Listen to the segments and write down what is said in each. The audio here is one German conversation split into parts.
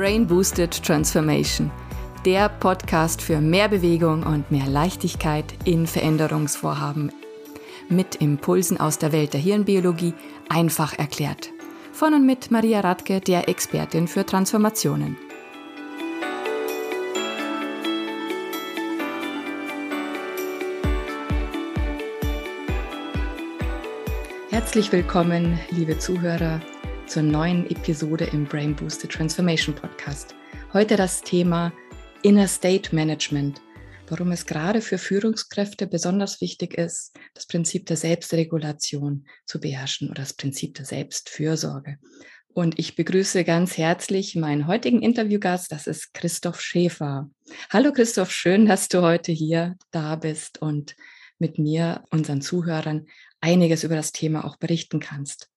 Brain Boosted Transformation, der Podcast für mehr Bewegung und mehr Leichtigkeit in Veränderungsvorhaben. Mit Impulsen aus der Welt der Hirnbiologie einfach erklärt. Von und mit Maria Radke, der Expertin für Transformationen. Herzlich willkommen, liebe Zuhörer, zur neuen Episode im Brain Boosted Transformation Podcast. Heute das Thema Inner State Management, warum es gerade für Führungskräfte besonders wichtig ist, das Prinzip der Selbstregulation zu beherrschen oder das Prinzip der Selbstfürsorge. Und ich begrüße ganz herzlich meinen heutigen Interviewgast, das ist Christoph Schäfer. Hallo Christoph, schön, dass du heute hier da bist und mit mir, unseren Zuhörern, einiges über das Thema auch berichten kannst.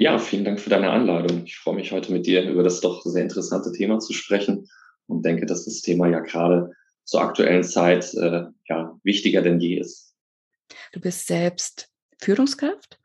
Ja, vielen Dank für deine Einladung. Ich freue mich heute mit dir über das doch sehr interessante Thema zu sprechen und denke, dass das Thema ja gerade zur aktuellen Zeit äh, ja wichtiger denn je ist. Du bist selbst Führungskraft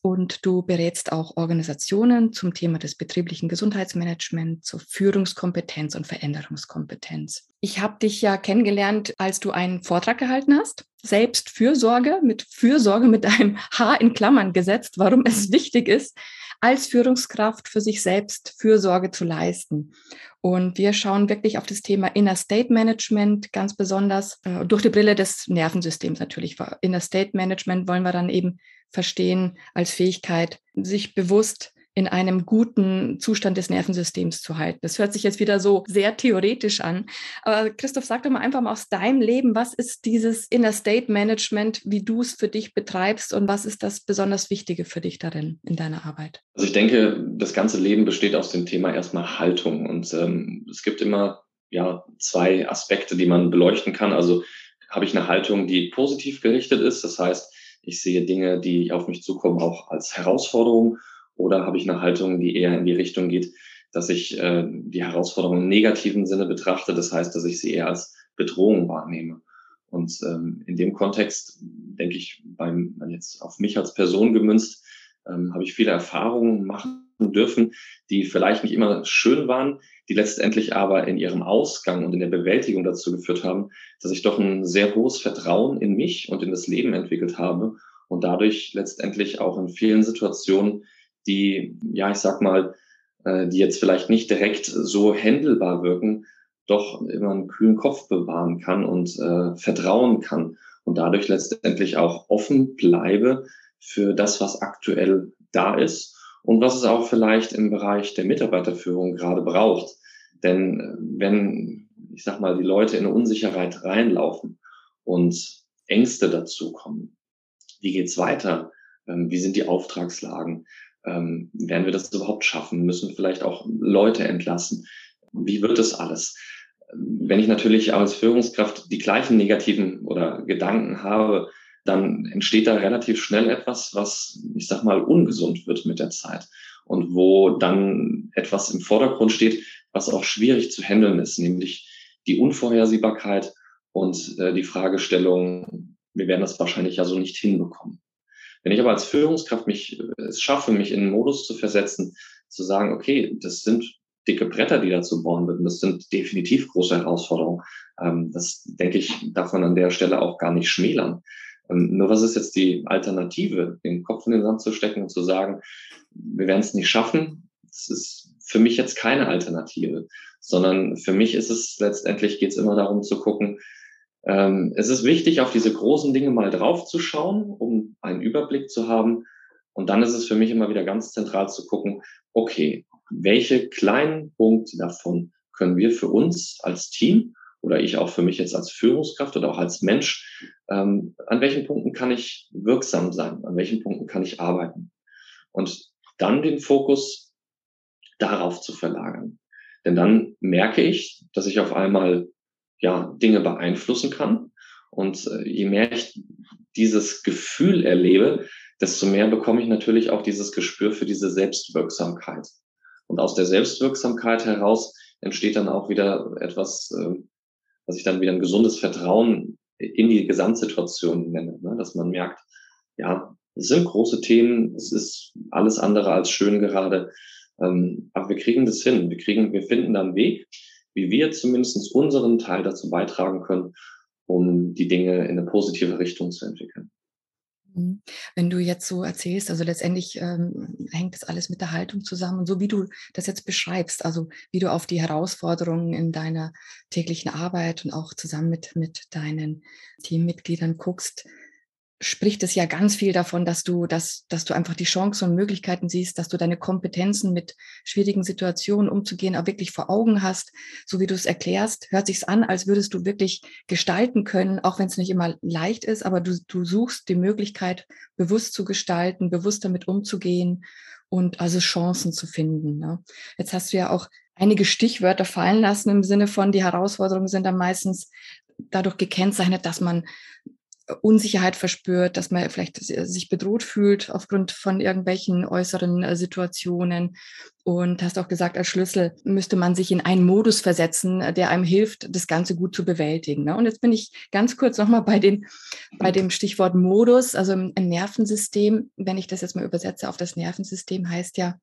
und du berätst auch Organisationen zum Thema des betrieblichen Gesundheitsmanagements, zur Führungskompetenz und Veränderungskompetenz. Ich habe dich ja kennengelernt, als du einen Vortrag gehalten hast. Selbstfürsorge mit Fürsorge mit einem H in Klammern gesetzt, warum es wichtig ist, als Führungskraft für sich selbst Fürsorge zu leisten. Und wir schauen wirklich auf das Thema Inner State Management ganz besonders äh, durch die Brille des Nervensystems natürlich. Inner State Management wollen wir dann eben verstehen als Fähigkeit, sich bewusst in einem guten Zustand des Nervensystems zu halten. Das hört sich jetzt wieder so sehr theoretisch an. Aber Christoph, sag doch mal einfach mal aus deinem Leben, was ist dieses Inner State Management, wie du es für dich betreibst und was ist das besonders Wichtige für dich darin in deiner Arbeit? Also ich denke, das ganze Leben besteht aus dem Thema erstmal Haltung und ähm, es gibt immer ja zwei Aspekte, die man beleuchten kann. Also habe ich eine Haltung, die positiv gerichtet ist, das heißt, ich sehe Dinge, die auf mich zukommen, auch als Herausforderung oder habe ich eine Haltung, die eher in die Richtung geht, dass ich äh, die Herausforderung im negativen Sinne betrachte, das heißt, dass ich sie eher als Bedrohung wahrnehme. Und ähm, in dem Kontext denke ich, beim jetzt auf mich als Person gemünzt, ähm, habe ich viele Erfahrungen machen dürfen, die vielleicht nicht immer schön waren, die letztendlich aber in ihrem Ausgang und in der Bewältigung dazu geführt haben, dass ich doch ein sehr hohes Vertrauen in mich und in das Leben entwickelt habe und dadurch letztendlich auch in vielen Situationen, die, ja, ich sag mal, äh, die jetzt vielleicht nicht direkt so händelbar wirken, doch immer einen kühlen Kopf bewahren kann und äh, vertrauen kann und dadurch letztendlich auch offen bleibe für das, was aktuell da ist und was es auch vielleicht im Bereich der Mitarbeiterführung gerade braucht. Denn äh, wenn, ich sag mal, die Leute in eine Unsicherheit reinlaufen und Ängste dazukommen, wie geht's weiter? Ähm, wie sind die Auftragslagen? Ähm, werden wir das überhaupt schaffen? Müssen vielleicht auch Leute entlassen? Wie wird das alles? Wenn ich natürlich als Führungskraft die gleichen negativen oder Gedanken habe, dann entsteht da relativ schnell etwas, was, ich sag mal, ungesund wird mit der Zeit und wo dann etwas im Vordergrund steht, was auch schwierig zu handeln ist, nämlich die Unvorhersehbarkeit und äh, die Fragestellung, wir werden das wahrscheinlich ja so nicht hinbekommen. Wenn ich aber als Führungskraft mich äh, es schaffe, mich in einen Modus zu versetzen, zu sagen, okay, das sind dicke Bretter, die da zu bohren wird. das sind definitiv große Herausforderungen. Ähm, das, denke ich, darf man an der Stelle auch gar nicht schmälern. Ähm, nur was ist jetzt die Alternative, den Kopf in den Sand zu stecken und zu sagen, wir werden es nicht schaffen? Das ist für mich jetzt keine Alternative, sondern für mich ist es letztendlich geht es immer darum zu gucken, ähm, es ist wichtig, auf diese großen Dinge mal drauf zu schauen, um einen Überblick zu haben. Und dann ist es für mich immer wieder ganz zentral zu gucken, okay, welche kleinen Punkte davon können wir für uns als Team oder ich auch für mich jetzt als Führungskraft oder auch als Mensch, ähm, an welchen Punkten kann ich wirksam sein, an welchen Punkten kann ich arbeiten. Und dann den Fokus darauf zu verlagern. Denn dann merke ich, dass ich auf einmal ja, Dinge beeinflussen kann. Und äh, je mehr ich dieses Gefühl erlebe, desto mehr bekomme ich natürlich auch dieses Gespür für diese Selbstwirksamkeit. Und aus der Selbstwirksamkeit heraus entsteht dann auch wieder etwas, äh, was ich dann wieder ein gesundes Vertrauen in die Gesamtsituation nenne, ne? dass man merkt, ja, es sind große Themen, es ist alles andere als schön gerade, Ähm, aber wir kriegen das hin. Wir kriegen, wir finden dann einen Weg, wie wir zumindest unseren Teil dazu beitragen können, um die Dinge in eine positive Richtung zu entwickeln. Mhm. Wenn du jetzt so erzählst, also letztendlich ähm, hängt das alles mit der Haltung zusammen. Und so wie du das jetzt beschreibst, also wie du auf die Herausforderungen in deiner täglichen Arbeit und auch zusammen mit, mit deinen Teammitgliedern guckst, spricht es ja ganz viel davon, dass du, dass, dass du einfach die Chancen und Möglichkeiten siehst, dass du deine Kompetenzen mit schwierigen Situationen umzugehen auch wirklich vor Augen hast. So wie du es erklärst, hört sich's an, als würdest du wirklich gestalten können, auch wenn es nicht immer leicht ist, aber du, du suchst die Möglichkeit, bewusst zu gestalten, bewusst damit umzugehen und also Chancen zu finden. Ne? Jetzt hast du ja auch einige Stichwörter fallen lassen im Sinne von, die Herausforderungen sind dann meistens dadurch gekennzeichnet, dass man Unsicherheit verspürt, dass man vielleicht sich bedroht fühlt aufgrund von irgendwelchen äußeren äh, Situationen. Und hast auch gesagt, als Schlüssel müsste man sich in einen Modus versetzen, äh, der einem hilft, das Ganze gut zu bewältigen. Ne? Und jetzt bin ich ganz kurz nochmal bei, bei dem Stichwort Modus, also im Nervensystem. Wenn ich das jetzt mal übersetze auf das Nervensystem, heißt ja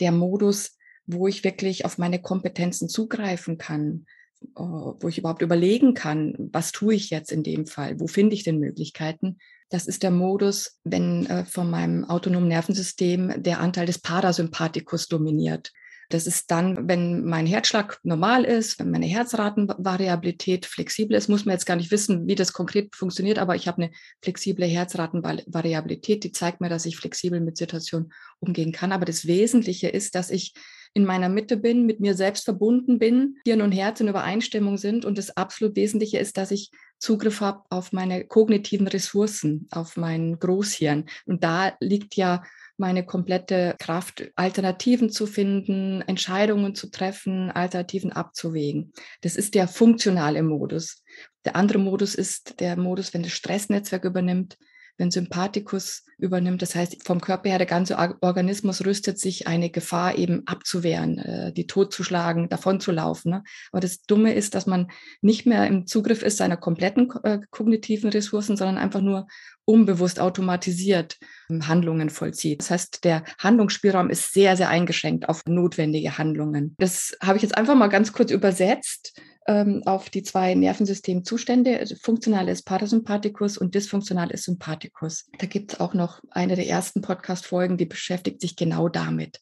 der Modus, wo ich wirklich auf meine Kompetenzen zugreifen kann äh, wo ich überhaupt überlegen kann, was tue ich jetzt in dem Fall, wo finde ich denn Möglichkeiten. Das ist der Modus, wenn äh, von meinem autonomen Nervensystem der Anteil des Parasympathikus dominiert. Das ist dann, wenn mein Herzschlag normal ist, wenn meine Herzratenvariabilität flexibel ist, muss man jetzt gar nicht wissen, wie das konkret funktioniert, aber ich habe eine flexible Herzratenvariabilität, die zeigt mir, dass ich flexibel mit Situationen umgehen kann. Aber das Wesentliche ist, dass ich in meiner Mitte bin, mit mir selbst verbunden bin, Hirn und Herz in Übereinstimmung sind. Und das absolut Wesentliche ist, dass ich Zugriff habe auf meine kognitiven Ressourcen, auf mein Großhirn. Und da liegt ja meine komplette Kraft, Alternativen zu finden, Entscheidungen zu treffen, Alternativen abzuwägen. Das ist der funktionale Modus. Der andere Modus ist der Modus, wenn das Stressnetzwerk übernimmt, wenn Sympathikus übernimmt. Das heißt, vom Körper her, der ganze Organismus rüstet sich, eine Gefahr eben abzuwehren, äh, die totzuschlagen, davonzulaufen. Ne? Aber das Dumme ist, dass man nicht mehr im Zugriff ist seiner kompletten äh, kognitiven Ressourcen, sondern einfach nur unbewusst automatisiert ähm, Handlungen vollzieht. Das heißt, der Handlungsspielraum ist sehr, sehr eingeschränkt auf notwendige Handlungen. Das habe ich jetzt einfach mal ganz kurz übersetzt ähm, auf die zwei Nervensystemzustände. Also funktional ist Parasympathikus und dysfunktional ist Sympathikus. Da gibt es auch noch eine der ersten Podcast-Folgen, die beschäftigt sich genau damit.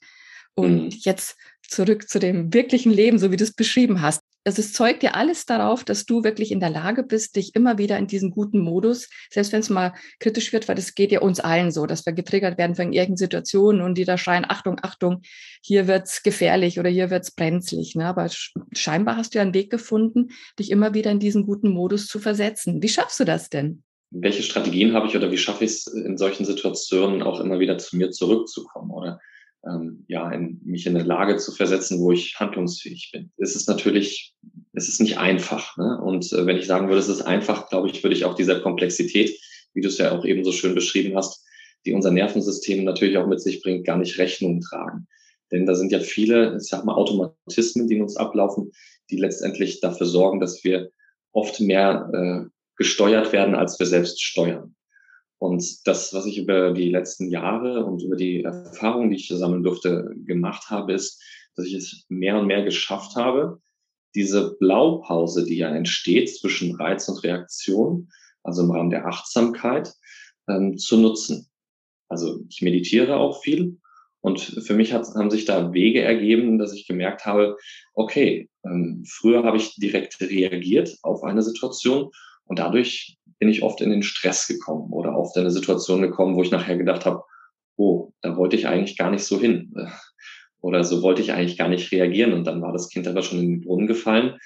Und mhm. jetzt zurück zu dem wirklichen Leben, so wie du es beschrieben hast also es zeugt ja alles darauf, dass du wirklich in der Lage bist, dich immer wieder in diesen guten Modus, selbst wenn es mal kritisch wird, weil das geht ja uns allen so, dass wir getriggert werden von irgendeinen Situationen und die da schreien, Achtung, Achtung, hier wird's gefährlich oder hier wird's brenzlig. Ne? Aber scheinbar hast du ja einen Weg gefunden, dich immer wieder in diesen guten Modus zu versetzen. Wie schaffst du das denn? Welche Strategien habe ich oder wie schaffe ich es in solchen Situationen auch immer wieder zu mir zurückzukommen? Oder ähm, ja, in, mich in eine Lage zu versetzen, wo ich handlungsfähig bin. Es ist natürlich, es ist nicht einfach. Ne? Und äh, wenn ich sagen würde, es ist einfach, glaube ich, würde ich auch dieser Komplexität, wie du es ja auch eben so schön beschrieben hast, die unser Nervensystem natürlich auch mit sich bringt, gar nicht Rechnung tragen. Denn da sind ja viele, ich sag mal, Automatismen, die in uns ablaufen, die letztendlich dafür sorgen, dass wir oft mehr äh, gesteuert werden, als wir selbst steuern. Und das, was ich über die letzten Jahre und über die Erfahrungen, die ich sammeln durfte, gemacht habe, ist, dass ich es mehr und mehr geschafft habe, diese Blaupause, die ja entsteht zwischen Reiz und Reaktion, also im Rahmen der Achtsamkeit, ähm, zu nutzen. Also ich meditiere auch viel und für mich hat, haben sich da Wege ergeben, dass ich gemerkt habe, okay, ähm, früher habe ich direkt reagiert auf eine Situation und dadurch bin ich oft in den Stress gekommen oder oft in eine Situation gekommen, wo ich nachher gedacht habe, oh, da wollte ich eigentlich gar nicht so hin. Oder so wollte ich eigentlich gar nicht reagieren. Und dann war das Kind aber schon in den Brunnen gefallen.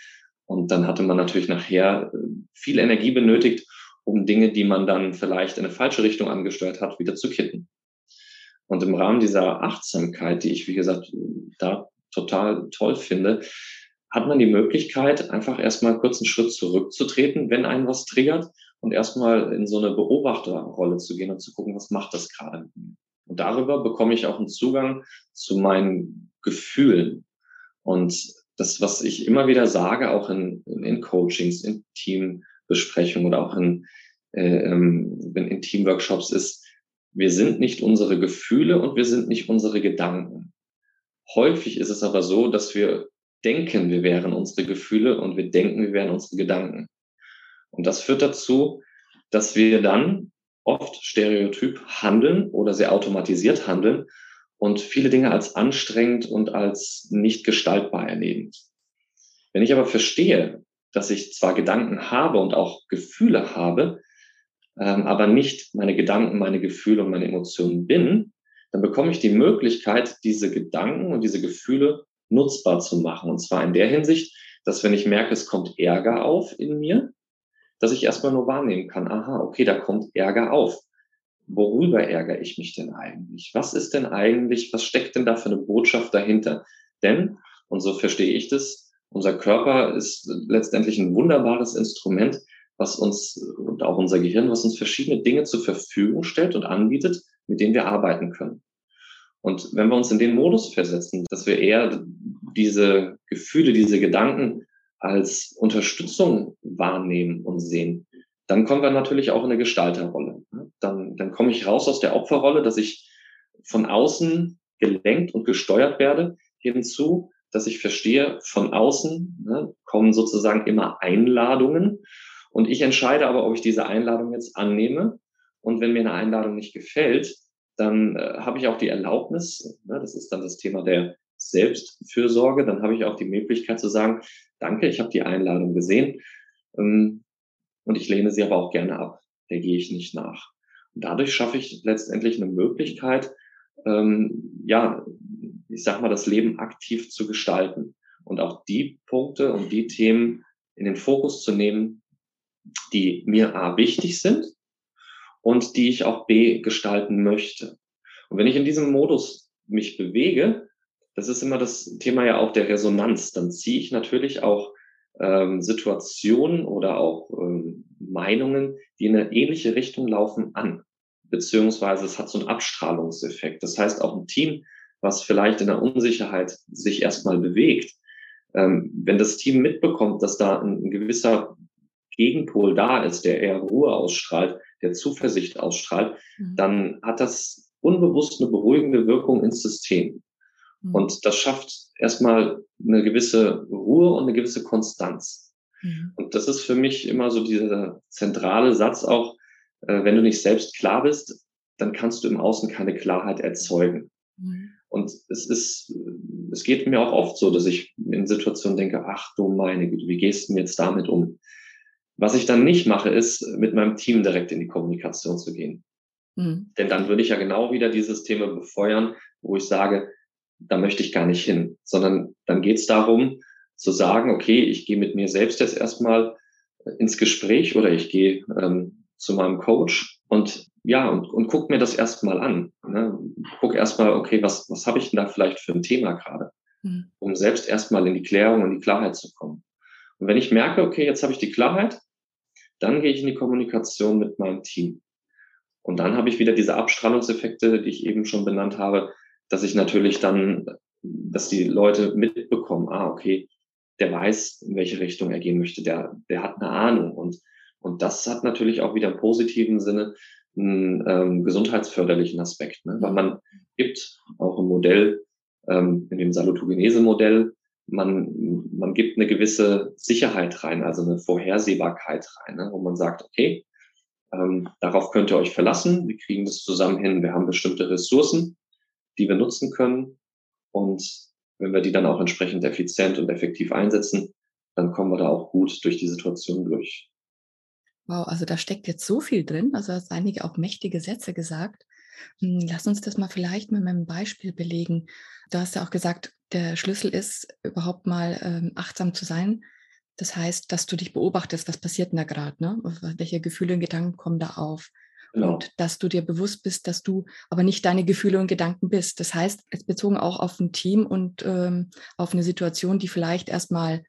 Und dann hatte man natürlich nachher äh, viel Energie benötigt, um Dinge, die man dann vielleicht in eine falsche Richtung angesteuert hat, wieder zu kitten. Und im Rahmen dieser Achtsamkeit, die ich, wie gesagt, da total toll finde, hat man die Möglichkeit, einfach erstmal kurz einen Schritt zurückzutreten, wenn einen was triggert und erstmal in so eine Beobachterrolle zu gehen und zu gucken, was macht das gerade mit mir. Und darüber bekomme ich auch einen Zugang zu meinen Gefühlen. Und das, was ich immer wieder sage, auch in, in Coachings, in Teambesprechungen oder auch in, äh, ähm, in Teamworkshops ist, wir sind nicht unsere Gefühle und wir sind nicht unsere Gedanken. Häufig ist es aber so, dass wir denken, wir wären unsere Gefühle und wir denken, wir wären unsere Gedanken. Und das führt dazu, dass wir dann oft stereotyp handeln oder sehr automatisiert handeln und viele Dinge als anstrengend und als nicht gestaltbar erleben. Wenn ich aber verstehe, dass ich zwar Gedanken habe und auch Gefühle habe, ähm, aber nicht meine Gedanken, meine Gefühle und meine Emotionen bin, dann bekomme ich die Möglichkeit, diese Gedanken und diese Gefühle nutzbar zu machen. Und zwar in der Hinsicht, dass wenn ich merke, es kommt Ärger auf in mir, dass ich erstmal nur wahrnehmen kann, aha, okay, da kommt Ärger auf. Worüber ärgere ich mich denn eigentlich? Was ist denn eigentlich, was steckt denn da für eine Botschaft dahinter? Denn, und so verstehe ich das, unser Körper ist letztendlich ein wunderbares Instrument, was uns und auch unser Gehirn, was uns verschiedene Dinge zur Verfügung stellt und anbietet, mit denen wir arbeiten können. Und wenn wir uns in den Modus versetzen, dass wir eher diese Gefühle, diese Gedanken als Unterstützung wahrnehmen und sehen, dann kommen wir natürlich auch in eine Gestalterrolle. Dann, dann komme ich raus aus der Opferrolle, dass ich von außen gelenkt und gesteuert werde, hinzu, dass ich verstehe, von außen ne, kommen sozusagen immer Einladungen und ich entscheide aber, ob ich diese Einladung jetzt annehme. Und wenn mir eine Einladung nicht gefällt, dann äh, habe ich auch die Erlaubnis, ne, das ist dann das Thema der Selbstfürsorge, dann habe ich auch die Möglichkeit zu sagen, danke, ich habe die Einladung gesehen ähm, und ich lehne sie aber auch gerne ab, der gehe ich nicht nach. Und dadurch schaffe ich letztendlich eine Möglichkeit, ähm, ja, ich sag mal, das Leben aktiv zu gestalten und auch die Punkte und die Themen in den Fokus zu nehmen, die mir A wichtig sind und die ich auch B gestalten möchte. Und wenn ich in diesem Modus mich bewege, das ist immer das Thema ja auch der Resonanz, dann ziehe ich natürlich auch ähm, Situationen oder auch ähm, Meinungen, die in eine ähnliche Richtung laufen, an. Beziehungsweise es hat so einen Abstrahlungseffekt. Das heißt, auch ein Team, was vielleicht in der Unsicherheit sich erstmal bewegt, ähm, wenn das Team mitbekommt, dass da ein, ein gewisser Gegenpol da ist, der eher Ruhe ausstrahlt, der Zuversicht ausstrahlt, mhm. dann hat das unbewusst eine beruhigende Wirkung ins System. Mhm. Und das schafft erstmal eine gewisse Ruhe und eine gewisse Konstanz. Mhm. Und das ist für mich immer so dieser zentrale Satz auch, äh, wenn du nicht selbst klar bist, dann kannst du im Außen keine Klarheit erzeugen. Mhm. Und es ist, es geht mir auch oft so, dass ich in Situationen denke, ach du meine Güte, wie gehst du jetzt damit um? Was ich dann nicht mache, ist, mit meinem Team direkt in die Kommunikation zu gehen. Mhm. Denn dann würde ich ja genau wieder dieses Thema befeuern, wo ich sage, da möchte ich gar nicht hin, sondern dann geht es darum zu sagen, okay, ich gehe mit mir selbst jetzt erstmal ins Gespräch oder ich gehe ähm, zu meinem Coach und ja, und, und guck mir das erstmal an. Ne? Guck erstmal, okay, was, was habe ich denn da vielleicht für ein Thema gerade? Mhm. Um selbst erstmal in die Klärung und die Klarheit zu kommen. Und wenn ich merke, okay, jetzt habe ich die Klarheit, dann gehe ich in die Kommunikation mit meinem Team. Und dann habe ich wieder diese Abstrahlungseffekte, die ich eben schon benannt habe, dass ich natürlich dann, dass die Leute mitbekommen, ah, okay, der weiß, in welche Richtung er gehen möchte, der, der hat eine Ahnung. Und, und das hat natürlich auch wieder im positiven Sinne einen ähm, gesundheitsförderlichen Aspekt, ne? weil man gibt auch im Modell, ähm, in dem Salutogenese-Modell, man, man gibt eine gewisse Sicherheit rein, also eine Vorhersehbarkeit rein, ne, wo man sagt, okay, ähm, darauf könnt ihr euch verlassen, wir kriegen das zusammen hin, wir haben bestimmte Ressourcen, die wir nutzen können und wenn wir die dann auch entsprechend effizient und effektiv einsetzen, dann kommen wir da auch gut durch die Situation durch. Wow, also da steckt jetzt so viel drin, also hast einige auch mächtige Sätze gesagt. Hm, lass uns das mal vielleicht mit meinem Beispiel belegen. Du hast ja auch gesagt, der Schlüssel ist, überhaupt mal ähm, achtsam zu sein. Das heißt, dass du dich beobachtest, was passiert denn da gerade, ne? welche Gefühle und Gedanken kommen da auf. Genau. Und dass du dir bewusst bist, dass du aber nicht deine Gefühle und Gedanken bist. Das heißt, jetzt bezogen auch auf ein Team und ähm, auf eine Situation, die vielleicht erstmal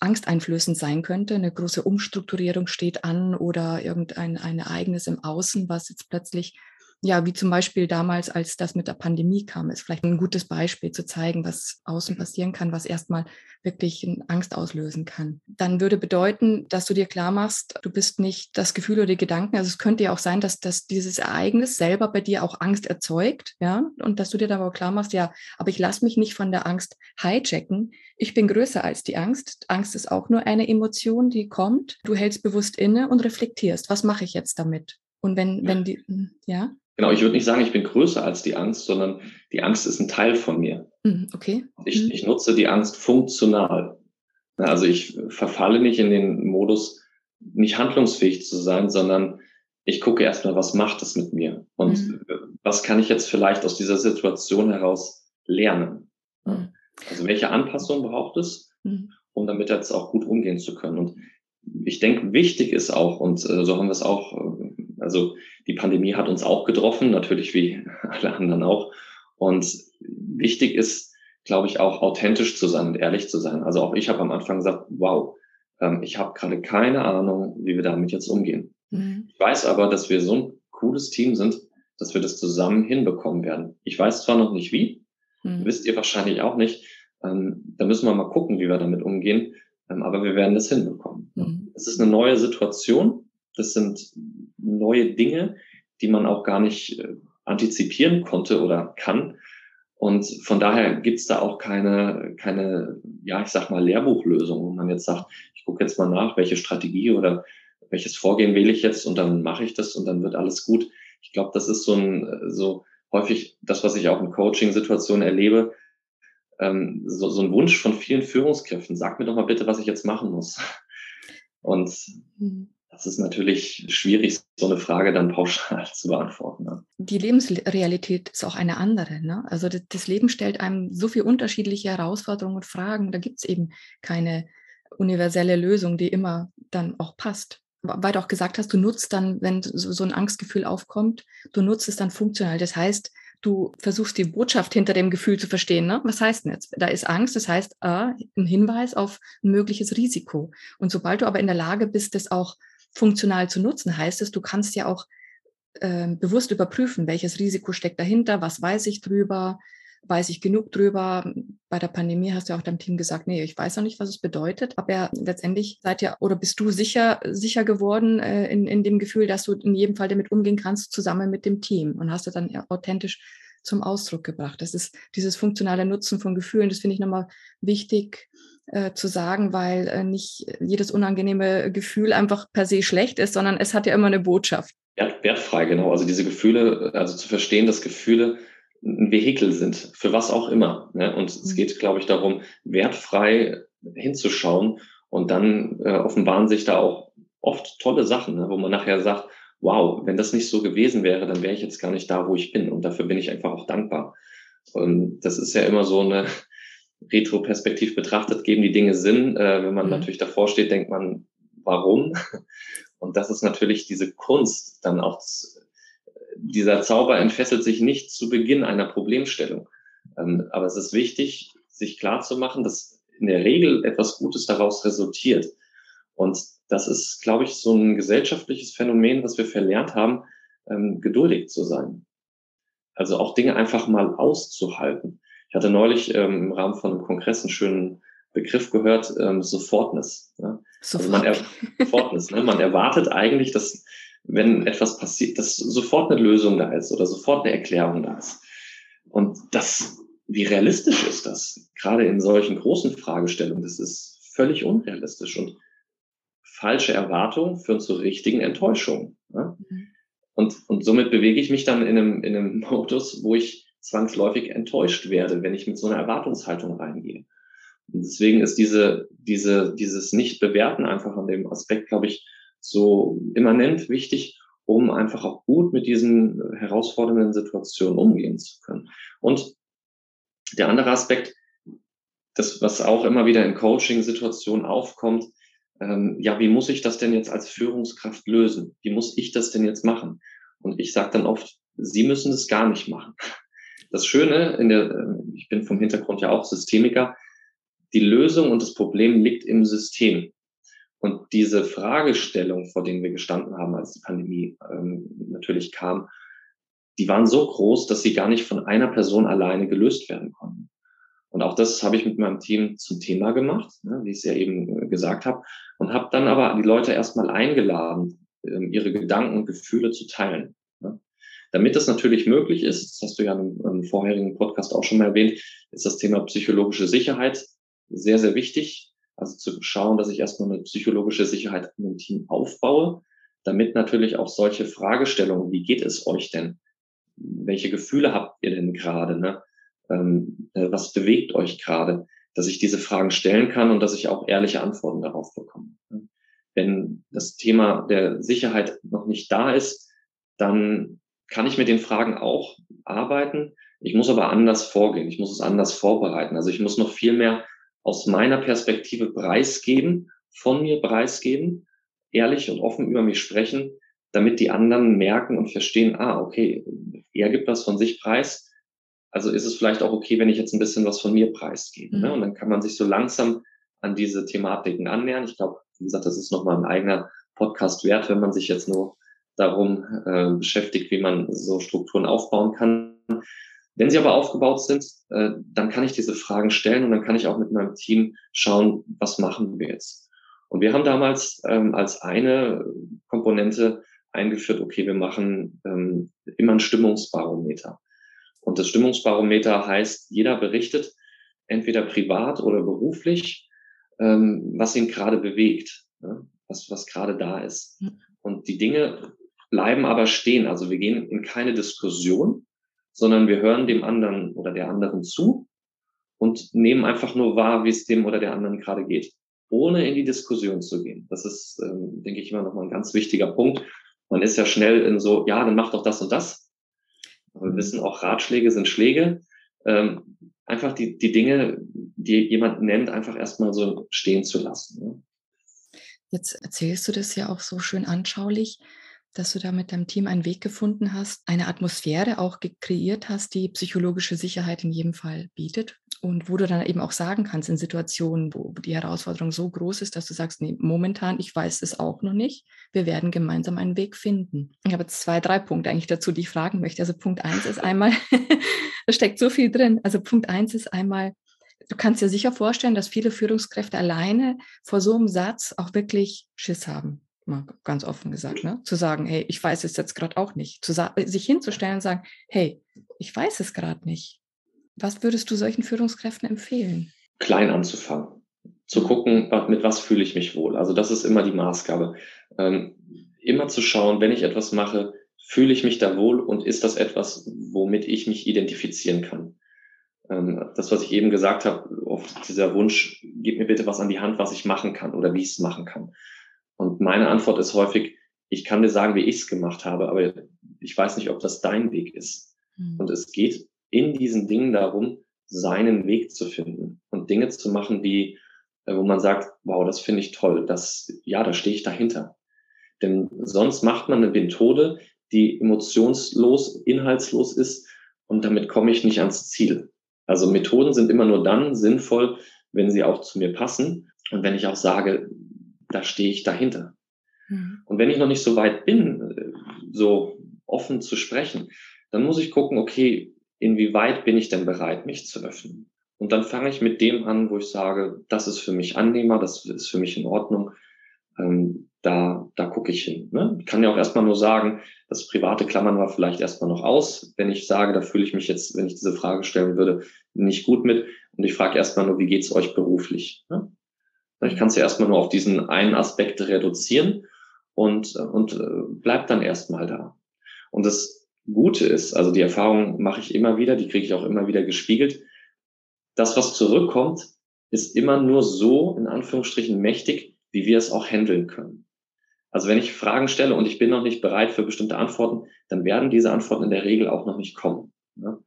angsteinflößend sein könnte. Eine große Umstrukturierung steht an oder irgendein ein Ereignis im Außen, was jetzt plötzlich ja, wie zum Beispiel damals, als das mit der Pandemie kam, ist vielleicht ein gutes Beispiel zu zeigen, was außen passieren kann, was erstmal wirklich Angst auslösen kann. Dann würde bedeuten, dass du dir klar machst, du bist nicht das Gefühl oder die Gedanken. Also es könnte ja auch sein, dass, dass dieses Ereignis selber bei dir auch Angst erzeugt, ja, und dass du dir dann aber klar machst, ja, aber ich lasse mich nicht von der Angst hijacken. Ich bin größer als die Angst. Angst ist auch nur eine Emotion, die kommt. Du hältst bewusst inne und reflektierst. Was mache ich jetzt damit? Und wenn, wenn die, hm, ja? Genau, ich würde nicht sagen, ich bin größer als die Angst, sondern die Angst ist ein Teil von mir. Hm, okay. Ich, hm. ich nutze die Angst funktional. Also ich verfalle nicht in den Modus, nicht handlungsfähig zu sein, sondern ich gucke erstmal, was macht es mit mir und mhm. was kann ich jetzt vielleicht aus dieser Situation heraus lernen. Mhm. Also welche Anpassung braucht es, mhm. um damit jetzt auch gut umgehen zu können. Und ich denke, wichtig ist auch, und äh, so haben wir es auch, äh, also die Pandemie hat uns auch getroffen, natürlich wie alle anderen auch. Und wichtig ist, glaube ich, auch authentisch zu sein und ehrlich zu sein. Also auch ich habe am Anfang gesagt, wow, ähm, ich habe gerade keine Ahnung, wie wir damit jetzt umgehen. Mhm. Ich weiß aber, dass wir so ein cooles Team sind, dass wir das zusammen hinbekommen werden. Ich weiß zwar noch nicht wie, mhm. wisst ihr wahrscheinlich auch nicht. Ähm, da müssen wir mal gucken, wie wir damit umgehen. Ähm, aber wir werden das hinbekommen. Mhm. Es ist eine neue Situation. Das sind neue Dinge, die man auch gar nicht äh, antizipieren konnte oder kann. Und von daher gibt's da auch keine, keine, ja, ich sag mal, Lehrbuchlösung, wo man jetzt sagt, ich gucke jetzt mal nach, welche Strategie oder welches Vorgehen wähle ich jetzt und dann mache ich das und dann wird alles gut. Ich glaube, das ist so ein, so häufig das, was ich auch in Coaching-Situationen erlebe, ähm, so, so ein Wunsch von vielen Führungskräften. Sag mir doch mal bitte, was ich jetzt machen muss. Und mhm. Das ist natürlich schwierig, so eine Frage dann pauschal zu beantworten. Ne? Die Lebensrealität ist auch eine andere. Ne? Also das, Leben stellt einem so viele unterschiedliche Herausforderungen und Fragen. Da gibt es eben keine universelle Lösung, die immer dann auch passt. Weil du auch gesagt hast, du nutzt dann, wenn so, ein Angstgefühl aufkommt, du nutzt es dann funktional. Das heißt, du versuchst die Botschaft hinter dem Gefühl zu verstehen. Ne? Was heißt denn jetzt? Da ist Angst, das heißt äh, ein Hinweis auf ein mögliches Risiko. Und sobald du aber in der Lage bist, das auch funktional zu nutzen, heißt es, du kannst ja auch äh, bewusst überprüfen, welches Risiko steckt dahinter, was weiß ich drüber, weiß ich genug drüber. Bei der Pandemie hast du auch deinem Team gesagt, nee, ich weiß noch nicht, was es bedeutet. Aber letztendlich seid ihr oder bist du sicher, sicher geworden äh, in, in dem Gefühl, dass du in jedem Fall damit umgehen kannst, zusammen mit dem Team und hast du dann authentisch zum Ausdruck gebracht. Das ist dieses funktionale Nutzen von Gefühlen, das finde ich nochmal wichtig äh, zu sagen, weil äh, nicht jedes unangenehme Gefühl einfach per se schlecht ist, sondern es hat ja immer eine Botschaft. Ja, wertfrei, genau. Also diese Gefühle, also zu verstehen, dass Gefühle ein Vehikel sind, für was auch immer. Ne? Und es mhm. geht, glaube ich, darum, wertfrei hinzuschauen und dann äh, offenbaren sich da auch oft tolle Sachen, ne? wo man nachher sagt, wow, wenn das nicht so gewesen wäre, dann wäre ich jetzt gar nicht da, wo ich bin. Und dafür bin ich einfach auch dankbar. Und das ist ja immer so eine retroperspektiv betrachtet, geben die Dinge Sinn. Äh, wenn man mhm. natürlich davor steht, denkt man, warum? Und das ist natürlich diese Kunst, dann auch dieser Zauber entfesselt sich nicht zu Beginn einer Problemstellung. Ähm, aber es ist wichtig, sich klar zu machen, dass in der Regel etwas Gutes daraus resultiert. Und das ist, glaube ich, so ein gesellschaftliches Phänomen, was wir verlernt haben, ähm, geduldig zu sein. Also auch Dinge einfach mal auszuhalten. Ich hatte neulich ähm, im Rahmen von einem Kongress einen schönen Begriff gehört, ähm, Sofortness. Ja? Sofort. Also man, er Sofortness, ne? man erwartet eigentlich, dass wenn etwas passiert, dass sofort eine Lösung da ist oder sofort eine Erklärung da ist. Und das, wie realistisch ist das? Gerade in solchen großen Fragestellungen, das ist völlig unrealistisch und falsche Erwartungen führen zu richtigen Enttäuschungen. Ne? Mhm. Und, und somit bewege ich mich dann in einem, in einem Modus, wo ich zwangsläufig enttäuscht werde, wenn ich mit so einer Erwartungshaltung reingehe. Und deswegen ist diese, diese, dieses Nicht-Bewerten einfach an dem Aspekt, glaube ich, so immanent wichtig, um einfach auch gut mit diesen herausfordernden Situationen umgehen zu können. Und der andere Aspekt, das, was auch immer wieder in Coaching-Situationen aufkommt, ähm, ja, wie muss ich das denn jetzt als Führungskraft lösen? Wie muss ich das denn jetzt machen? Und ich sage dann oft, Sie müssen das gar nicht machen. Das Schöne, in der, äh, ich bin vom Hintergrund ja auch Systemiker, die Lösung und das Problem liegt im System. Und diese Fragestellung, vor denen wir gestanden haben, als die Pandemie ähm, natürlich kam, die waren so groß, dass sie gar nicht von einer Person alleine gelöst werden konnten. Und auch das habe ich mit meinem Team zum Thema gemacht, ne, wie ich es ja eben äh, gesagt habe, und habe dann aber die Leute erstmal eingeladen, ähm, ihre Gedanken und Gefühle zu teilen. Damit das natürlich möglich ist, das hast du ja im, im vorherigen Podcast auch schon mal erwähnt, ist das Thema psychologische Sicherheit sehr, sehr wichtig. Also zu schauen, dass ich erstmal eine psychologische Sicherheit in einem Team aufbaue, damit natürlich auch solche Fragestellungen, wie geht es euch denn? Welche Gefühle habt ihr denn gerade? Ne? Ähm, äh, was bewegt euch gerade? Dass ich diese Fragen stellen kann und dass ich auch ehrliche Antworten darauf bekomme. Ne? Wenn das Thema der Sicherheit noch nicht da ist, dann kann ich mit den Fragen auch arbeiten. Ich muss aber anders vorgehen. Ich muss es anders vorbereiten. Also ich muss noch viel mehr aus meiner Perspektive preisgeben, von mir preisgeben, ehrlich und offen über mich sprechen, damit die anderen merken und verstehen, ah, okay, er gibt was von sich preis. Also ist es vielleicht auch okay, wenn ich jetzt ein bisschen was von mir preisgebe. Ne? Mhm. Ne? Und dann kann man sich so langsam an diese Thematiken annähern. Ich glaube, wie gesagt, das ist nochmal ein eigener Podcast wert, wenn man sich jetzt nur darum äh, beschäftigt, wie man so Strukturen aufbauen kann. Wenn sie aber aufgebaut sind, äh, dann kann ich diese Fragen stellen und dann kann ich auch mit meinem Team schauen, was machen wir jetzt. Und wir haben damals ähm, als eine Komponente eingeführt, okay, wir machen ähm, immer ein Stimmungsbarometer. Und das Stimmungsbarometer heißt, jeder berichtet entweder privat oder beruflich, ähm, was ihn gerade bewegt, ne? was, was gerade da ist. Hm. Und die Dinge bleiben aber stehen. Also wir gehen in keine Diskussion, sondern wir hören dem anderen oder der anderen zu und nehmen einfach nur wahr, wie es dem oder der anderen gerade geht, ohne in die Diskussion zu gehen. Das ist, ähm, denke ich, immer noch mal ein ganz wichtiger Punkt. Man ist ja schnell in so, ja, dann mach doch das und das. Aber wir wissen auch, Ratschläge sind Schläge. Ähm, einfach die, die Dinge, die jemand nennt, einfach erstmal so stehen zu lassen. Ne? Jetzt erzählst du das ja auch so schön anschaulich dass du da mit deinem Team einen Weg gefunden hast, eine Atmosphäre auch kreiert hast, die psychologische Sicherheit in jedem Fall bietet und wo du dann eben auch sagen kannst in Situationen, wo die Herausforderung so groß ist, dass du sagst, nee, momentan, ich weiß es auch noch nicht, wir werden gemeinsam einen Weg finden. Ich habe zwei, drei Punkte eigentlich dazu, die ich fragen möchte. Also Punkt eins ist einmal, da steckt so viel drin. Also Punkt eins ist einmal, du kannst dir sicher vorstellen, dass viele Führungskräfte alleine vor so einem Satz auch wirklich Schiss haben mal ganz offen gesagt, ne? zu sagen, hey, ich weiß es jetzt gerade auch nicht, zu sich hinzustellen und sagen, hey, ich weiß es gerade nicht. Was würdest du solchen Führungskräften empfehlen? Klein anzufangen, zu gucken, mit was fühle ich mich wohl. Also das ist immer die Maßgabe. Ähm, immer zu schauen, wenn ich etwas mache, fühle ich mich da wohl und ist das etwas, womit ich mich identifizieren kann. Ähm, das, was ich eben gesagt habe, oft dieser Wunsch, gib mir bitte was an die Hand, was ich machen kann oder wie ich es machen kann. Und meine Antwort ist häufig, ich kann dir sagen, wie ich es gemacht habe, aber ich weiß nicht, ob das dein Weg ist. Mhm. Und es geht in diesen Dingen darum, seinen Weg zu finden und Dinge zu machen, die, äh, wo man sagt, wow, das finde ich toll, das, ja, da stehe ich dahinter. Denn sonst macht man eine Methode, die emotionslos, inhaltslos ist und damit komme ich nicht ans Ziel. Also Methoden sind immer nur dann sinnvoll, wenn sie auch zu mir passen und wenn ich auch sage, da stehe ich dahinter. Mhm. Und wenn ich noch nicht so weit bin, so offen zu sprechen, dann muss ich gucken, okay, inwieweit bin ich denn bereit, mich zu öffnen? Und dann fange ich mit dem an, wo ich sage, das ist für mich annehmbar, das ist für mich in Ordnung. Ähm, da, da gucke ich hin. Ne? Ich kann ja auch erstmal nur sagen, das private Klammern war vielleicht erstmal noch aus. Wenn ich sage, da fühle ich mich jetzt, wenn ich diese Frage stellen würde, nicht gut mit. Und ich frage erstmal nur, wie geht's euch beruflich? Ne? Ich kann es ja erstmal nur auf diesen einen Aspekt reduzieren und, und äh, bleibt dann erstmal da. Und das Gute ist, also die Erfahrung mache ich immer wieder, die kriege ich auch immer wieder gespiegelt. Das, was zurückkommt, ist immer nur so, in Anführungsstrichen, mächtig, wie wir es auch handeln können. Also wenn ich Fragen stelle und ich bin noch nicht bereit für bestimmte Antworten, dann werden diese Antworten in der Regel auch noch nicht kommen. Ne?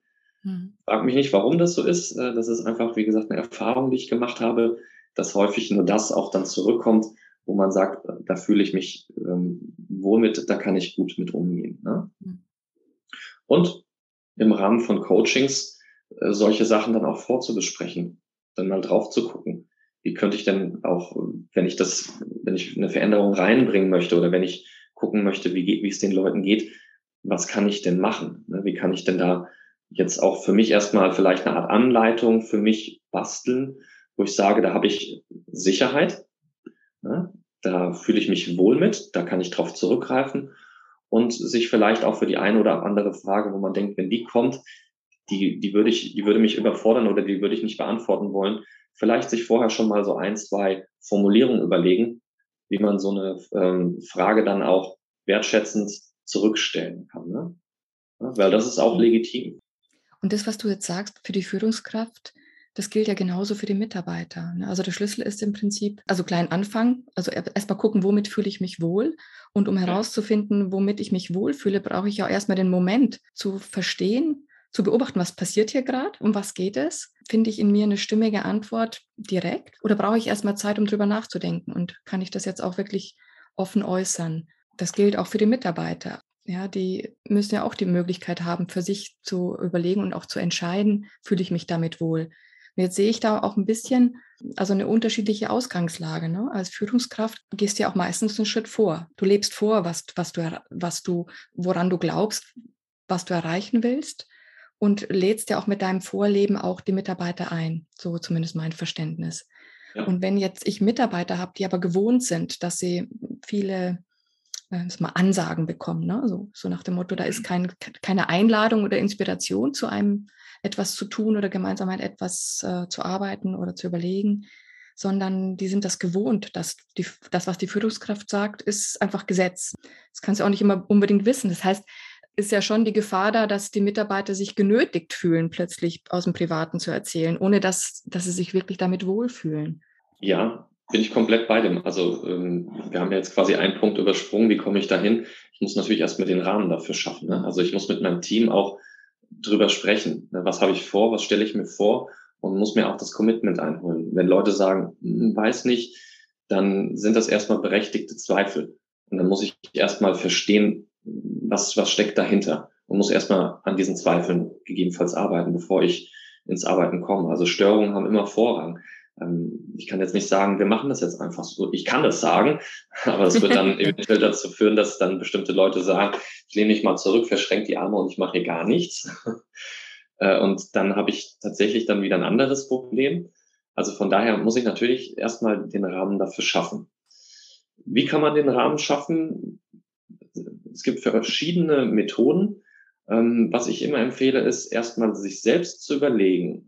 Hm. Frag mich nicht, warum das so ist. Äh, das ist einfach, wie gesagt, eine Erfahrung, die ich gemacht habe dass häufig nur das auch dann zurückkommt, wo man sagt, da fühle ich mich ähm, wohl mit, da kann ich gut mit umgehen. Ne? Mhm. Und im Rahmen von Coachings äh, solche Sachen dann auch vorzubesprechen, dann mal drauf zu gucken. Wie könnte ich denn auch, wenn ich das, wenn ich eine Veränderung reinbringen möchte oder wenn ich gucken möchte, wie, wie es den Leuten geht, was kann ich denn machen? Ne, wie kann ich denn da jetzt auch für mich erstmal vielleicht eine Art Anleitung für mich basteln, wo ich sage, da habe ich Sicherheit, ne, da fühle ich mich wohl mit, da kann ich drauf zurückgreifen und sich vielleicht auch für die eine oder andere Frage, wo man denkt, wenn die kommt, die, die würde ich, die würde mich überfordern oder die würde ich nicht beantworten wollen, vielleicht sich vorher schon mal so ein, zwei Formulierungen überlegen, wie man so eine ähm, Frage dann auch wertschätzend zurückstellen kann. Ne? Ja, weil das ist auch mhm. legitim. Und das, was du jetzt sagst für die Führungskraft, das gilt ja genauso für die Mitarbeiter. Ne? Also der Schlüssel ist im Prinzip, also klein anfangen, also erstmal gucken, womit fühle ich mich wohl. Und um herauszufinden, womit ich mich wohlfühle, brauche ich ja erstmal den Moment zu verstehen, zu beobachten, was passiert hier gerade, um was geht es? Finde ich in mir eine stimmige Antwort direkt oder brauche ich erstmal Zeit, um drüber nachzudenken? Und kann ich das jetzt auch wirklich offen äußern? Das gilt auch für die Mitarbeiter. Ja, die müssen ja auch die Möglichkeit haben, für sich zu überlegen und auch zu entscheiden, fühle ich mich damit wohl. Und jetzt sehe ich da auch ein bisschen, also eine unterschiedliche Ausgangslage. Ne? Als Führungskraft gehst du ja auch meistens einen Schritt vor. Du lebst vor, was, was du, was du, woran du glaubst, was du erreichen willst und lädst ja auch mit deinem Vorleben auch die Mitarbeiter ein. So zumindest mein Verständnis. Ja. Und wenn jetzt ich Mitarbeiter habe, die aber gewohnt sind, dass sie viele äh, mal Ansagen bekommen, ne? so, so nach dem Motto, da ist mhm. kein, keine Einladung oder Inspiration zu einem etwas zu tun oder gemeinsam an etwas äh, zu arbeiten oder zu überlegen, sondern die sind das gewohnt, dass die, das, was die Führungskraft sagt, ist einfach Gesetz. Das kannst du auch nicht immer unbedingt wissen. Das heißt, ist ja schon die Gefahr da, dass die Mitarbeiter sich genötigt fühlen, plötzlich aus dem Privaten zu erzählen, ohne dass, dass sie sich wirklich damit wohlfühlen. Ja, bin ich komplett bei dem. Also ähm, wir haben jetzt quasi einen Punkt übersprungen. Wie komme ich dahin? Ich muss natürlich erst mit den Rahmen dafür schaffen. Ne? Also ich muss mit meinem Team auch drüber sprechen. Ne? Was habe ich vor? Was stelle ich mir vor? Und muss mir auch das Commitment einholen. Wenn Leute sagen, hm, weiß nicht, dann sind das erstmal berechtigte Zweifel. Und dann muss ich erstmal verstehen, was, was steckt dahinter und muss erstmal an diesen Zweifeln gegebenenfalls arbeiten, bevor ich ins Arbeiten komme. Also Störungen haben immer Vorrang. Ähm, ich kann jetzt nicht sagen, wir machen das jetzt einfach so. Ich kann das sagen, aber es wird dann eventuell dazu führen, dass dann bestimmte Leute sagen, ich lehne mich mal zurück, verschränke die Arme und ich mache hier gar nichts. Äh, und dann habe ich tatsächlich dann wieder ein anderes Problem. Also von daher muss ich natürlich erstmal den Rahmen dafür schaffen. Wie kann man den Rahmen schaffen? es gibt verschiedene Methoden. Ähm, was ich immer empfehle, ist erstmal sich selbst zu überlegen,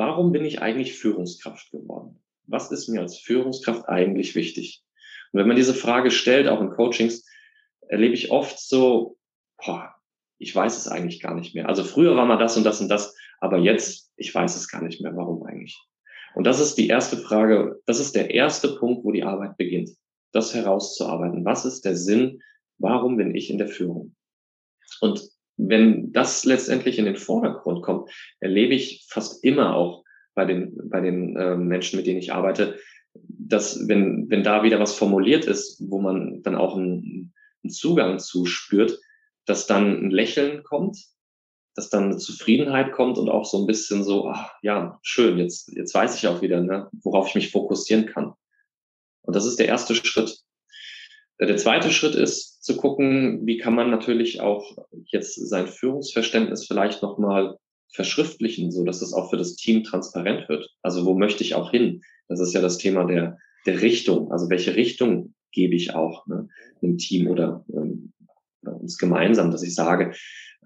warum bin ich eigentlich Führungskraft geworden? Was ist mir als Führungskraft eigentlich wichtig? Und wenn man diese Frage stellt, auch in Coachings, erlebe ich oft so, boah, ich weiß es eigentlich gar nicht mehr. Also früher war mal das und das und das, aber jetzt, ich weiß es gar nicht mehr. Warum eigentlich? Und das ist die erste Frage, das ist der erste Punkt, wo die Arbeit beginnt, das herauszuarbeiten. Was ist der Sinn Warum bin ich in der Führung? Und wenn das letztendlich in den Vordergrund kommt, erlebe ich fast immer auch bei den, bei den äh, Menschen, mit denen ich arbeite, dass wenn, wenn da wieder was formuliert ist, wo man dann auch einen, einen Zugang zu spürt, dass dann ein Lächeln kommt, dass dann eine Zufriedenheit kommt und auch so ein bisschen so, ach, ja, schön, jetzt, jetzt weiß ich auch wieder, ne, worauf ich mich fokussieren kann. Und das ist der erste Schritt. Der zweite Schritt ist zu gucken, wie kann man natürlich auch jetzt sein Führungsverständnis vielleicht nochmal verschriftlichen, so dass es auch für das Team transparent wird. Also wo möchte ich auch hin? Das ist ja das Thema der, der Richtung. Also welche Richtung gebe ich auch ne, im Team oder, ähm, uns gemeinsam, dass ich sage,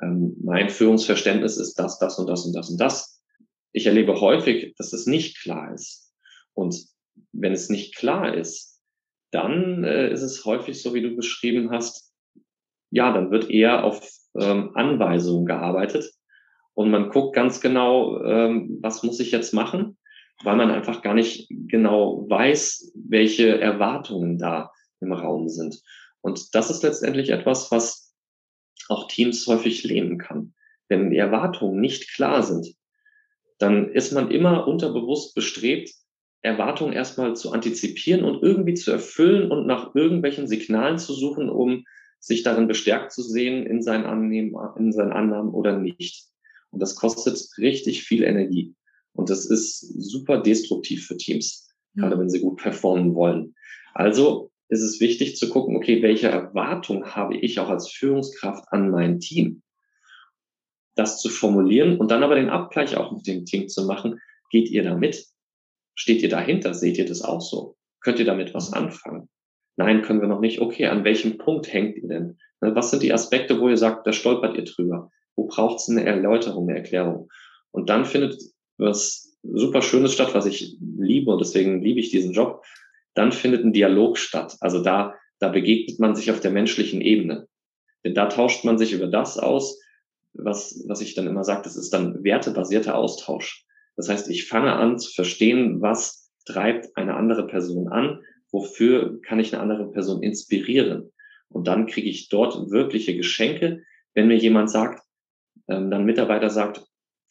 ähm, mein Führungsverständnis ist das, das und das und das und das. Ich erlebe häufig, dass es nicht klar ist. Und wenn es nicht klar ist, dann äh, ist es häufig so, wie du beschrieben hast, ja, dann wird eher auf ähm, Anweisungen gearbeitet und man guckt ganz genau, ähm, was muss ich jetzt machen, weil man einfach gar nicht genau weiß, welche Erwartungen da im Raum sind. Und das ist letztendlich etwas, was auch Teams häufig lähmen kann. Wenn die Erwartungen nicht klar sind, dann ist man immer unterbewusst bestrebt, Erwartungen erstmal zu antizipieren und irgendwie zu erfüllen und nach irgendwelchen Signalen zu suchen, um sich darin bestärkt zu sehen in seinen Annehmen, in seinen Annahmen oder nicht. Und das kostet richtig viel Energie. Und das ist super destruktiv für Teams, mhm. gerade wenn sie gut performen wollen. Also ist es wichtig zu gucken, okay, welche Erwartung habe ich auch als Führungskraft an mein Team? Das zu formulieren und dann aber den Abgleich auch mit dem Team zu machen. Geht ihr da mit? Steht ihr dahinter? Seht ihr das auch so? Könnt ihr damit was anfangen? Nein, können wir noch nicht. Okay, an welchem Punkt hängt ihr denn? Was sind die Aspekte, wo ihr sagt, da stolpert ihr drüber? Wo braucht es eine Erläuterung, eine Erklärung? Und dann findet was super Schönes statt, was ich liebe und deswegen liebe ich diesen Job. Dann findet ein Dialog statt. Also da, da begegnet man sich auf der menschlichen Ebene. Denn da tauscht man sich über das aus, was, was ich dann immer sage, das ist dann wertebasierter Austausch. Das heißt, ich fange an zu verstehen, was treibt eine andere Person an, wofür kann ich eine andere Person inspirieren. Und dann kriege ich dort wirkliche Geschenke, wenn mir jemand sagt, ähm, dann Mitarbeiter sagt,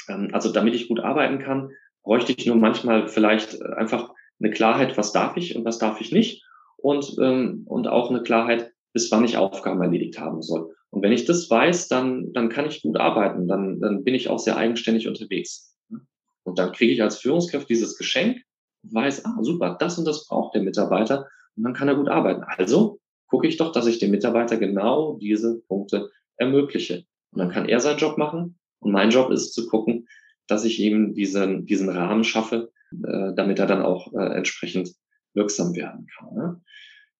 ähm, also damit ich gut arbeiten kann, bräuchte ich nur manchmal vielleicht äh, einfach eine Klarheit, was darf ich und was darf ich nicht und, ähm, und auch eine Klarheit, bis wann ich Aufgaben erledigt haben soll. Und wenn ich das weiß, dann, dann kann ich gut arbeiten, dann, dann bin ich auch sehr eigenständig unterwegs. Und dann kriege ich als Führungskraft dieses Geschenk und weiß, ah, super, das und das braucht der Mitarbeiter und dann kann er gut arbeiten. Also gucke ich doch, dass ich dem Mitarbeiter genau diese Punkte ermögliche. Und dann kann er seinen Job machen und mein Job ist zu gucken, dass ich ihm diesen, diesen Rahmen schaffe, äh, damit er dann auch äh, entsprechend wirksam werden kann. Ne?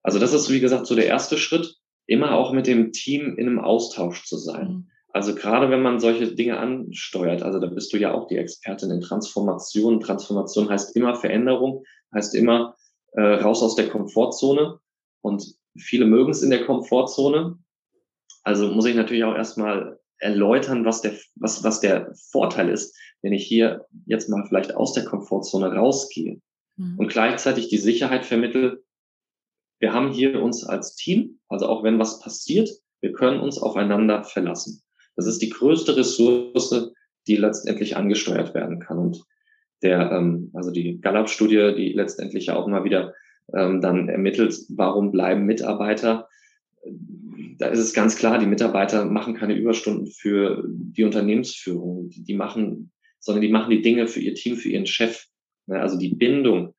Also das ist, wie gesagt, so der erste Schritt, immer auch mit dem Team in einem Austausch zu sein. Also gerade wenn man solche Dinge ansteuert, also da bist du ja auch die Expertin in Transformation. Transformation heißt immer Veränderung, heißt immer äh, raus aus der Komfortzone. Und viele mögen es in der Komfortzone. Also muss ich natürlich auch erstmal erläutern, was der, was, was der Vorteil ist, wenn ich hier jetzt mal vielleicht aus der Komfortzone rausgehe mhm. und gleichzeitig die Sicherheit vermittel, wir haben hier uns als Team, also auch wenn was passiert, wir können uns aufeinander verlassen. Das ist die größte Ressource, die letztendlich angesteuert werden kann. Und der, ähm, also die Gallup-Studie, die letztendlich ja auch mal wieder ähm, dann ermittelt, warum bleiben Mitarbeiter da ist es ganz klar, die Mitarbeiter machen keine Überstunden für die Unternehmensführung. Die, machen, sondern die machen die Dinge für ihr Team, für ihren Chef. Ne, also die Bindung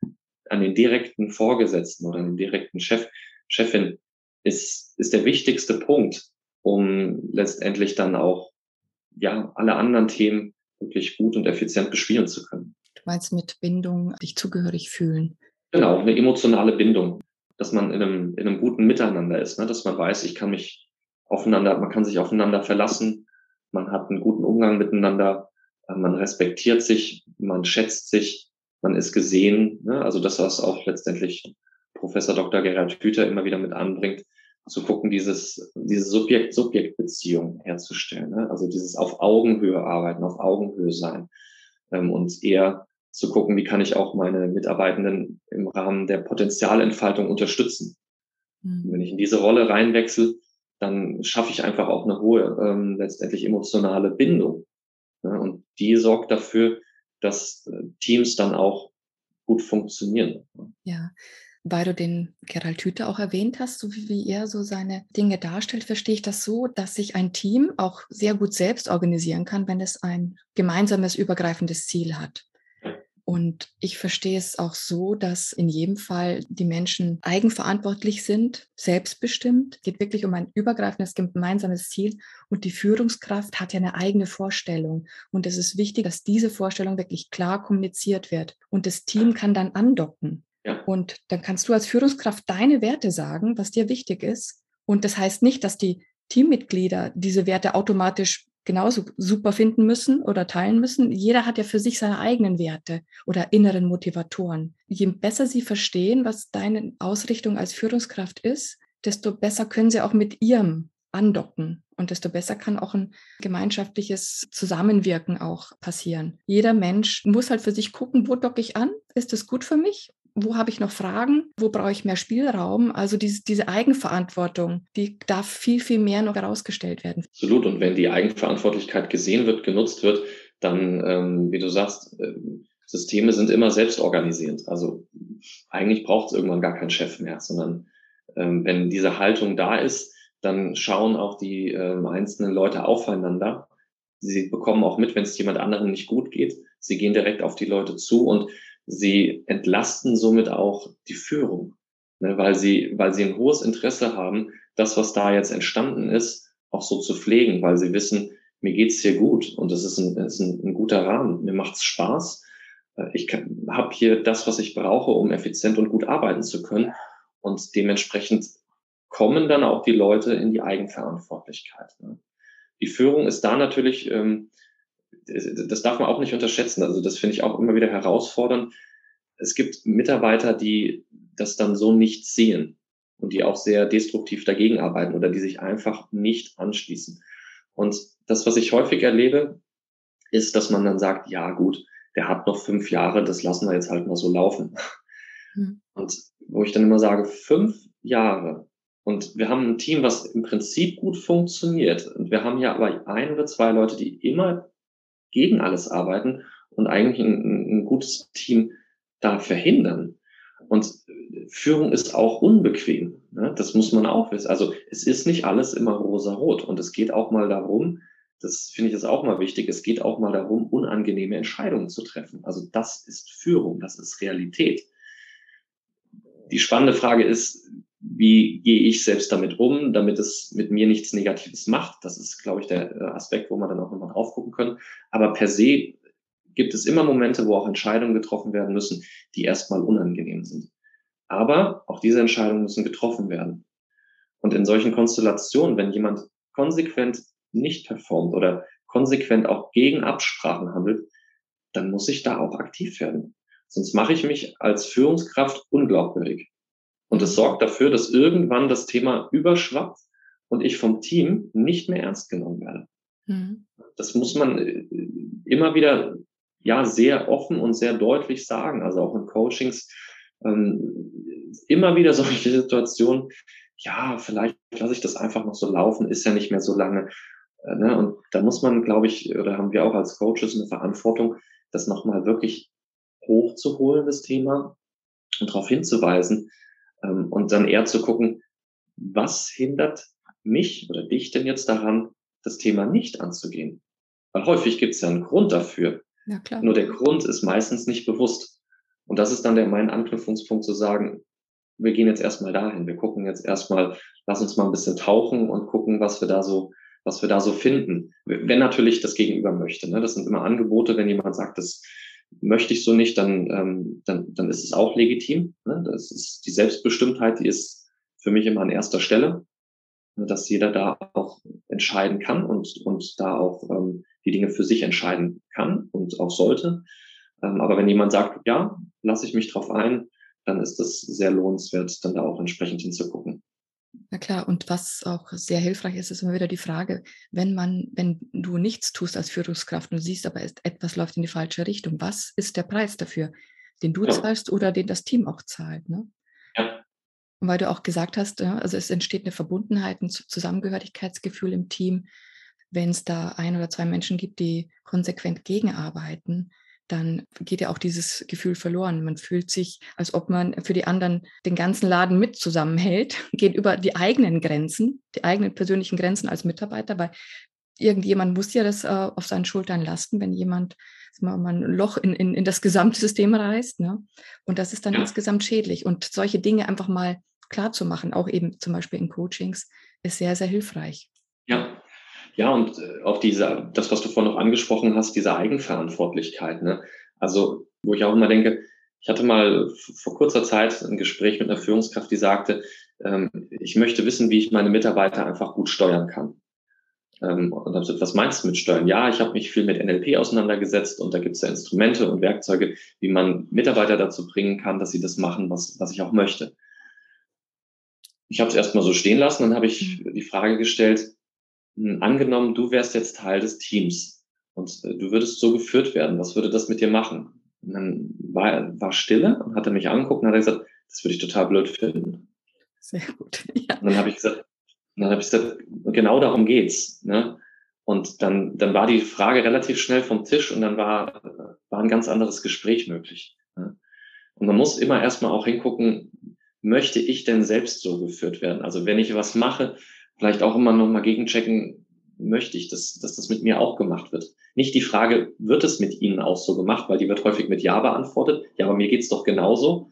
an den direkten Vorgesetzten oder an den direkten Chef, Chefin ist, ist der wichtigste Punkt, um letztendlich dann auch, ja, alle anderen Themen wirklich gut und effizient bespielen zu können. Du meinst mit Bindung, dich zugehörig fühlen? Genau, eine emotionale Bindung dass man in einem, in einem guten Miteinander ist, ne? dass man weiß, ich kann mich aufeinander, man kann sich aufeinander verlassen, man hat einen guten Umgang miteinander, äh, man respektiert sich, man schätzt sich, man ist gesehen. Ne? Also das, was auch letztendlich Professor Dr. Gerhard Hüther immer wieder mit anbringt, zu gucken, dieses, diese Subjekt-Subjekt-Beziehung herzustellen. Ne? Also dieses auf Augenhöhe arbeiten, auf Augenhöhe sein ähm, und eher zu gucken, wie kann ich auch meine Mitarbeitenden im Rahmen der Potenzialentfaltung unterstützen. Mhm. Wenn ich in diese Rolle reinwechsel, dann schaffe ich einfach auch eine hohe, ähm, letztendlich emotionale Bindung. Ja, und die sorgt dafür, dass äh, Teams dann auch gut funktionieren. Ja, weil du den Gerald Hüther auch erwähnt hast, so wie, wie er so seine Dinge darstellt, verstehe ich das so, dass sich ein Team auch sehr gut selbst organisieren kann, wenn es ein gemeinsames, übergreifendes Ziel hat. Und ich verstehe es auch so, dass in jedem Fall die Menschen eigenverantwortlich sind, selbstbestimmt. Es geht wirklich um ein übergreifendes gemeinsames Ziel. Und die Führungskraft hat ja eine eigene Vorstellung. Und es ist wichtig, dass diese Vorstellung wirklich klar kommuniziert wird. Und das Team kann dann andocken. Und dann kannst du als Führungskraft deine Werte sagen, was dir wichtig ist. Und das heißt nicht, dass die Teammitglieder diese Werte automatisch genauso super finden müssen oder teilen müssen. Jeder hat ja für sich seine eigenen Werte oder inneren Motivatoren. Je besser sie verstehen, was deine Ausrichtung als Führungskraft ist, desto besser können sie auch mit ihrem andocken und desto besser kann auch ein gemeinschaftliches Zusammenwirken auch passieren. Jeder Mensch muss halt für sich gucken, wo docke ich an? Ist das gut für mich? Wo habe ich noch Fragen, wo brauche ich mehr Spielraum. Also diese, diese Eigenverantwortung, die darf viel, viel mehr noch herausgestellt werden. Absolut. Und wenn die Eigenverantwortlichkeit gesehen wird, genutzt wird, dann, ähm, wie du sagst, äh, Systeme sind immer selbst organisierend. Also eigentlich braucht es irgendwann gar keinen Chef mehr, sondern ähm, wenn diese Haltung da ist, dann schauen auch die ähm, einzelnen Leute aufeinander. Sie bekommen auch mit, wenn es jemand anderem nicht gut geht. Sie gehen direkt auf die Leute zu und Sie entlasten somit auch die Führung. ne, weil, sie, weil sie ein hohes Interesse haben, das, was da jetzt entstanden ist, auch so zu pflegen, weil sie wissen, mir geht's hier gut und es ist ein, ist ein, ein guter Rahmen, mir macht's Spaß. Äh, ich habe hier das, was ich brauche, um effizient und gut arbeiten zu können. Und dementsprechend kommen dann auch die Leute in die Eigenverantwortlichkeit. Ne? Die Führung ist da natürlich, ähm, das darf man auch nicht unterschätzen. Also das finde ich auch immer wieder herausfordernd. Es gibt Mitarbeiter, die das dann so nicht sehen und die auch sehr destruktiv dagegen arbeiten oder die sich einfach nicht anschließen. Und das, was ich häufig erlebe, ist, dass man dann sagt, ja gut, der hat noch fünf Jahre, das lassen wir jetzt halt mal so laufen. Mhm. Und wo ich dann immer sage, fünf Jahre. Und wir haben ein Team, was im Prinzip gut funktioniert. Und wir haben ja aber ein oder zwei Leute, die immer gegen alles arbeiten und eigentlich ein, ein gutes Team da verhindern. Und Führung ist auch unbequem. Ne? Das muss man auch wissen. Also es ist nicht alles immer rosa-rot. Und es geht auch mal darum, das finde ich jetzt auch mal wichtig, es geht auch mal darum, unangenehme Entscheidungen zu treffen. Also das ist Führung, das ist Realität. Die spannende Frage ist, wie gehe ich selbst damit um, damit es mit mir nichts Negatives macht. Das ist, glaube ich, der äh, Aspekt, wo man dann auch nochmal drauf gucken können. Aber per se gibt es immer Momente, wo auch Entscheidungen getroffen werden müssen, die erstmal unangenehm sind. Aber auch diese Entscheidungen müssen getroffen werden. Und in solchen Konstellationen, wenn jemand konsequent nicht performt oder konsequent auch gegen Absprachen handelt, dann muss ich da auch aktiv werden. Sonst mache ich mich als Führungskraft unglaubwürdig. Und es sorgt dafür, dass irgendwann das Thema überschwappt und ich vom Team nicht mehr ernst genommen werde. Mhm. Das muss man äh, immer wieder ja sehr offen und sehr deutlich sagen. Also auch in Coachings ähm, immer wieder solche Situationen. Ja, vielleicht lasse ich das einfach noch so laufen, ist ja nicht mehr so lange. Äh, ne? Und da muss man, glaube ich, oder haben wir auch als Coaches eine Verantwortung, das nochmal wirklich hochzuholen, das Thema, und darauf hinzuweisen ähm, und dann eher zu gucken, was hindert mich oder dich denn jetzt daran, das Thema nicht anzugehen? Weil häufig gibt es ja einen Grund dafür. Ja, klar. Nur der Grund ist meistens nicht bewusst. Und das ist dann der mein Anknüpfungspunkt zu sagen, wir gehen jetzt erstmal dahin. Wir gucken jetzt erstmal, lass uns mal ein bisschen tauchen und gucken, was wir da so was wir da so finden. Wenn natürlich das Gegenüber möchte. Ne? Das sind immer Angebote, wenn jemand sagt, das möchte ich so nicht, dann, ähm, dann, dann ist es auch legitim. Ne? Das ist die Selbstbestimmtheit, die ist für mich immer an erster Stelle, ne? dass jeder da auch entscheiden kann und, und da auch ähm, die Dinge für sich entscheiden kann und auch sollte. Ähm, aber wenn jemand sagt, ja, lasse ich mich drauf ein, dann ist das sehr lohnenswert, dann da auch entsprechend hinzugucken. Na klar, und was auch sehr hilfreich ist, ist immer wieder die Frage, wenn man, wenn du nichts tust als Führungskraft und siehst, aber etwas läuft in die falsche Richtung, was ist der Preis dafür, den du ja. zahlst oder den das Team auch zahlt? Ne? Ja. Und weil du auch gesagt hast, also es entsteht eine Verbundenheit, ein Zusammengehörigkeitsgefühl im Team, wenn es da ein oder zwei Menschen gibt, die konsequent gegenarbeiten, dann geht ja auch dieses Gefühl verloren. Man fühlt sich, als ob man für die anderen den ganzen Laden mit zusammenhält, geht über die eigenen Grenzen, die eigenen persönlichen Grenzen als Mitarbeiter, weil irgendjemand muss ja das äh, auf seinen Schultern lasten, wenn jemand mal, mal ein Loch in, in, in das gesamte System reißt. Ne? Und das ist dann ja. insgesamt schädlich. Und solche Dinge einfach mal klar zu machen, auch eben zum Beispiel in Coachings, ist sehr, sehr hilfreich. Ja, ja, und äh, auch diese, das, was du vorhin noch angesprochen hast, diese Eigenverantwortlichkeit. Ne? Also, wo ich auch immer denke, ich hatte mal vor kurzer Zeit ein Gespräch mit einer Führungskraft, die sagte, ähm, ich möchte wissen, wie ich meine Mitarbeiter einfach gut steuern kann. Ähm, und dann gesagt, was meinst du mit Steuern? Ja, ich habe mich viel mit NLP auseinandergesetzt und da gibt es ja Instrumente und Werkzeuge, wie man Mitarbeiter dazu bringen kann, dass sie das machen, was, was ich auch möchte. Ich habe es erstmal so stehen lassen, dann habe ich mhm. die Frage gestellt, angenommen, du wärst jetzt Teil des Teams und äh, du würdest so geführt werden, was würde das mit dir machen? Und dann war er war Stille und hat er mich angeguckt und hat gesagt, das würde ich total blöd finden. Sehr gut. Ja. Und dann habe ich gesagt, dann habe ich gesagt, genau darum geht's. Ne? Und dann, dann war die Frage relativ schnell vom Tisch und dann war, war ein ganz anderes Gespräch möglich. Ne? Und man muss immer erstmal auch hingucken, möchte ich denn selbst so geführt werden? Also wenn ich was mache, vielleicht auch immer noch mal gegenchecken, möchte ich, dass, dass das mit mir auch gemacht wird. Nicht die Frage, wird es mit Ihnen auch so gemacht, weil die wird häufig mit Ja beantwortet. Ja, aber mir geht's doch genauso.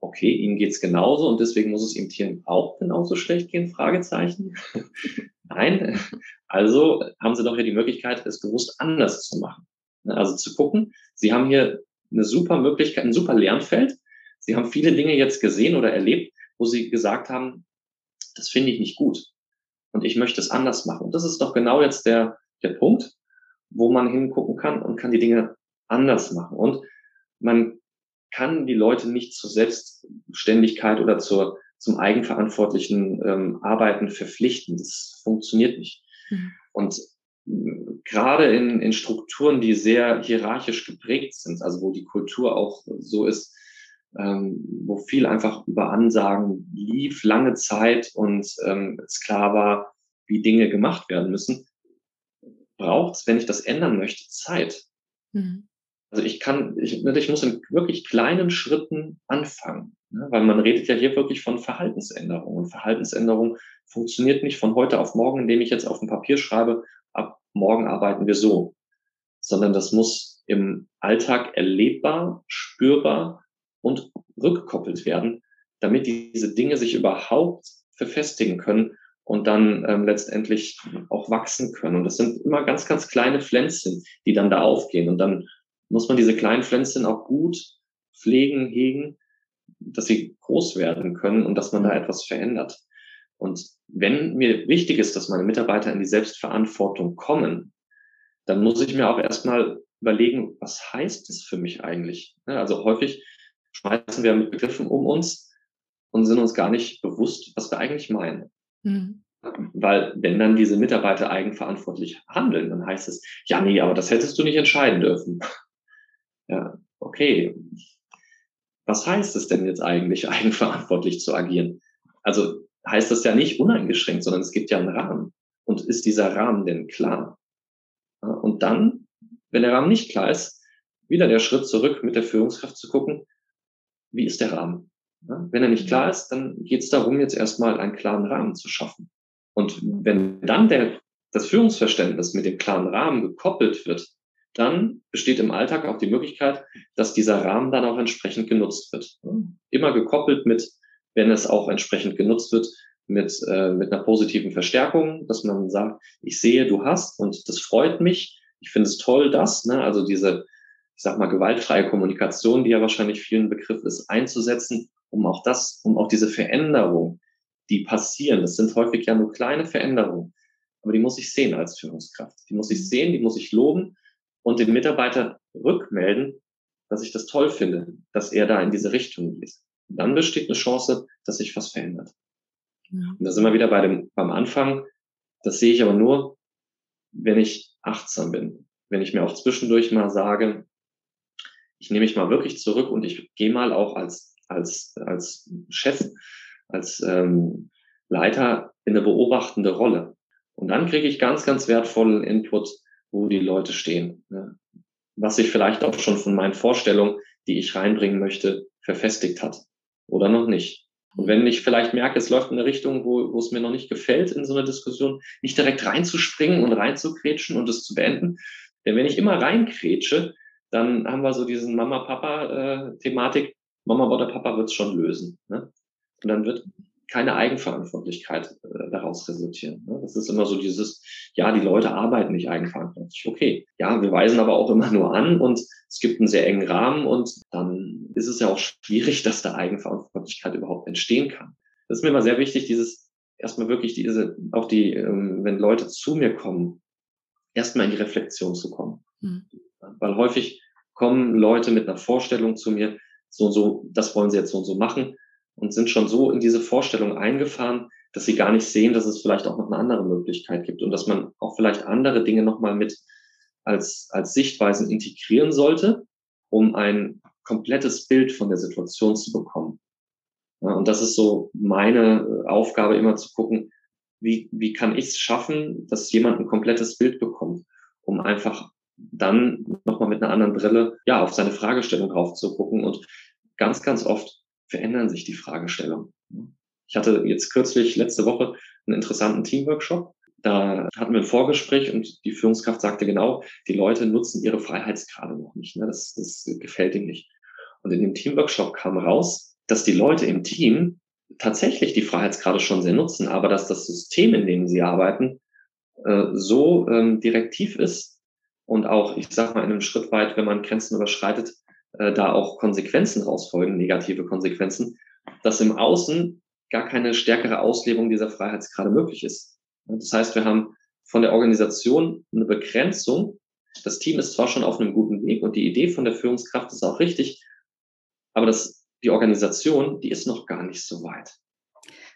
okay, ihm geht's genauso und deswegen muss es ihm Tieren auch genauso schlecht gehen? Fragezeichen. Nein. Also haben sie doch hier die Möglichkeit, es bewusst anders zu machen. Also zu gucken, sie haben hier eine super Möglichkeit, ein super Lernfeld. Sie haben viele Dinge jetzt gesehen oder erlebt, wo sie gesagt haben, das finde ich nicht gut und ich möchte es anders machen. Und das ist doch genau jetzt der, der Punkt, wo man hingucken kann und kann die Dinge anders machen. Und man kann die Leute nicht zur Selbstständigkeit oder zur, zum eigenverantwortlichen ähm, Arbeiten verpflichten. Das funktioniert nicht. Mhm. Und gerade in, in Strukturen, die sehr hierarchisch geprägt sind, also wo die Kultur auch so ist, ähm, wo viel einfach über Ansagen lief, lange Zeit und ähm, es klar war, wie Dinge gemacht werden müssen, braucht es, wenn ich das ändern möchte, Zeit. Mhm. Also ich kann, ich, ich muss in wirklich kleinen Schritten anfangen, ne? weil man redet ja hier wirklich von Verhaltensänderungen. Und Verhaltensänderung funktioniert nicht von heute auf morgen, indem ich jetzt auf dem Papier schreibe, ab morgen arbeiten wir so, sondern das muss im Alltag erlebbar, spürbar und rückgekoppelt werden, damit diese Dinge sich überhaupt verfestigen können und dann ähm, letztendlich auch wachsen können. Und das sind immer ganz, ganz kleine Pflänzchen, die dann da aufgehen. Und dann muss man diese kleinen Pflänzchen auch gut pflegen, hegen, dass sie groß werden können und dass man da etwas verändert. Und wenn mir wichtig ist, dass meine Mitarbeiter in die Selbstverantwortung kommen, dann muss ich mir auch erstmal überlegen, was heißt das für mich eigentlich? Also häufig schmeißen wir mit Begriffen um uns und sind uns gar nicht bewusst, was wir eigentlich meinen. Mhm. Weil wenn dann diese Mitarbeiter eigenverantwortlich handeln, dann heißt es, ja, nee, aber das hättest du nicht entscheiden dürfen. Ja, okay. Was heißt es denn jetzt eigentlich, eigenverantwortlich zu agieren? Also heißt das ja nicht uneingeschränkt, sondern es gibt ja einen Rahmen. Und ist dieser Rahmen denn klar? Und dann, wenn der Rahmen nicht klar ist, wieder der Schritt zurück mit der Führungskraft zu gucken, wie ist der Rahmen? Wenn er nicht klar ist, dann geht es darum, jetzt erstmal einen klaren Rahmen zu schaffen. Und wenn dann der, das Führungsverständnis mit dem klaren Rahmen gekoppelt wird, dann besteht im Alltag auch die Möglichkeit, dass dieser Rahmen dann auch entsprechend genutzt wird. Immer gekoppelt mit, wenn es auch entsprechend genutzt wird, mit, äh, mit einer positiven Verstärkung, dass man sagt, ich sehe, du hast und das freut mich. Ich finde es toll, dass, ne, also diese, ich sag mal, gewaltfreie Kommunikation, die ja wahrscheinlich vielen Begriff ist, einzusetzen, um auch das, um auch diese Veränderung, die passieren, das sind häufig ja nur kleine Veränderungen, aber die muss ich sehen als Führungskraft. Die muss ich sehen, die muss ich loben und den Mitarbeiter rückmelden, dass ich das toll finde, dass er da in diese Richtung geht. Und dann besteht eine Chance, dass sich was verändert. Ja. Und da sind wir wieder bei dem, beim Anfang. Das sehe ich aber nur, wenn ich achtsam bin. Wenn ich mir auch zwischendurch mal sage, ich nehme mich mal wirklich zurück und ich gehe mal auch als, als, als Chef, als ähm, Leiter in eine beobachtende Rolle. Und dann kriege ich ganz, ganz wertvollen Input wo die Leute stehen. Ne? Was sich vielleicht auch schon von meinen Vorstellungen, die ich reinbringen möchte, verfestigt hat oder noch nicht. Und wenn ich vielleicht merke, es läuft in eine Richtung, wo, wo es mir noch nicht gefällt in so einer Diskussion, nicht direkt reinzuspringen und reinzukretschen und es zu beenden. Denn wenn ich immer reinkrätsche, dann haben wir so diesen Mama-Papa-Thematik. Äh, Mama oder Papa wird es schon lösen. Ne? Und dann wird keine Eigenverantwortlichkeit äh, daraus resultieren. Ne? Das ist immer so dieses, ja, die Leute arbeiten nicht eigenverantwortlich. Okay. Ja, wir weisen aber auch immer nur an und es gibt einen sehr engen Rahmen und dann ist es ja auch schwierig, dass da Eigenverantwortlichkeit überhaupt entstehen kann. Das ist mir immer sehr wichtig, dieses erstmal wirklich diese, auch die, ähm, wenn Leute zu mir kommen, erstmal in die Reflexion zu kommen. Mhm. Weil häufig kommen Leute mit einer Vorstellung zu mir, so und so, das wollen sie jetzt so und so machen und sind schon so in diese Vorstellung eingefahren, dass sie gar nicht sehen, dass es vielleicht auch noch eine andere Möglichkeit gibt und dass man auch vielleicht andere Dinge nochmal mit als, als Sichtweisen integrieren sollte, um ein komplettes Bild von der Situation zu bekommen. Ja, und das ist so meine Aufgabe, immer zu gucken, wie, wie kann ich es schaffen, dass jemand ein komplettes Bild bekommt, um einfach dann nochmal mit einer anderen Brille ja auf seine Fragestellung drauf zu gucken. Und ganz, ganz oft verändern sich die Fragestellungen. Ich hatte jetzt kürzlich letzte Woche einen interessanten Teamworkshop. Da hatten wir ein Vorgespräch und die Führungskraft sagte genau, die Leute nutzen ihre Freiheitsgrade noch nicht. Ne? Das, das gefällt ihnen nicht. Und in dem Teamworkshop kam raus, dass die Leute im Team tatsächlich die Freiheitsgrade schon sehr nutzen, aber dass das System, in dem sie arbeiten, äh, so ähm, direktiv ist und auch, ich sag mal, in einem Schritt weit, wenn man Grenzen überschreitet, äh, da auch Konsequenzen rausfolgen, negative Konsequenzen, dass im Außen gar keine stärkere Auslebung dieser Freiheitsgrade möglich ist. Das heißt, wir haben von der Organisation eine Begrenzung. Das Team ist zwar schon auf einem guten Weg und die Idee von der Führungskraft ist auch richtig, aber das, die Organisation, die ist noch gar nicht so weit.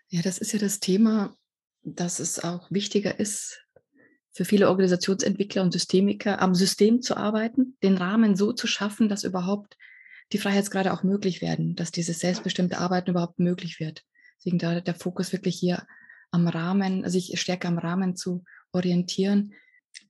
Ja, das ist ja das Thema, dass es auch wichtiger ist, für viele Organisationsentwickler und Systemiker am System zu arbeiten, den Rahmen so zu schaffen, dass überhaupt die Freiheitsgrade auch möglich werden, dass dieses selbstbestimmte Arbeiten überhaupt möglich wird. Deswegen da der Fokus wirklich hier am Rahmen, also sich stärker am Rahmen zu orientieren,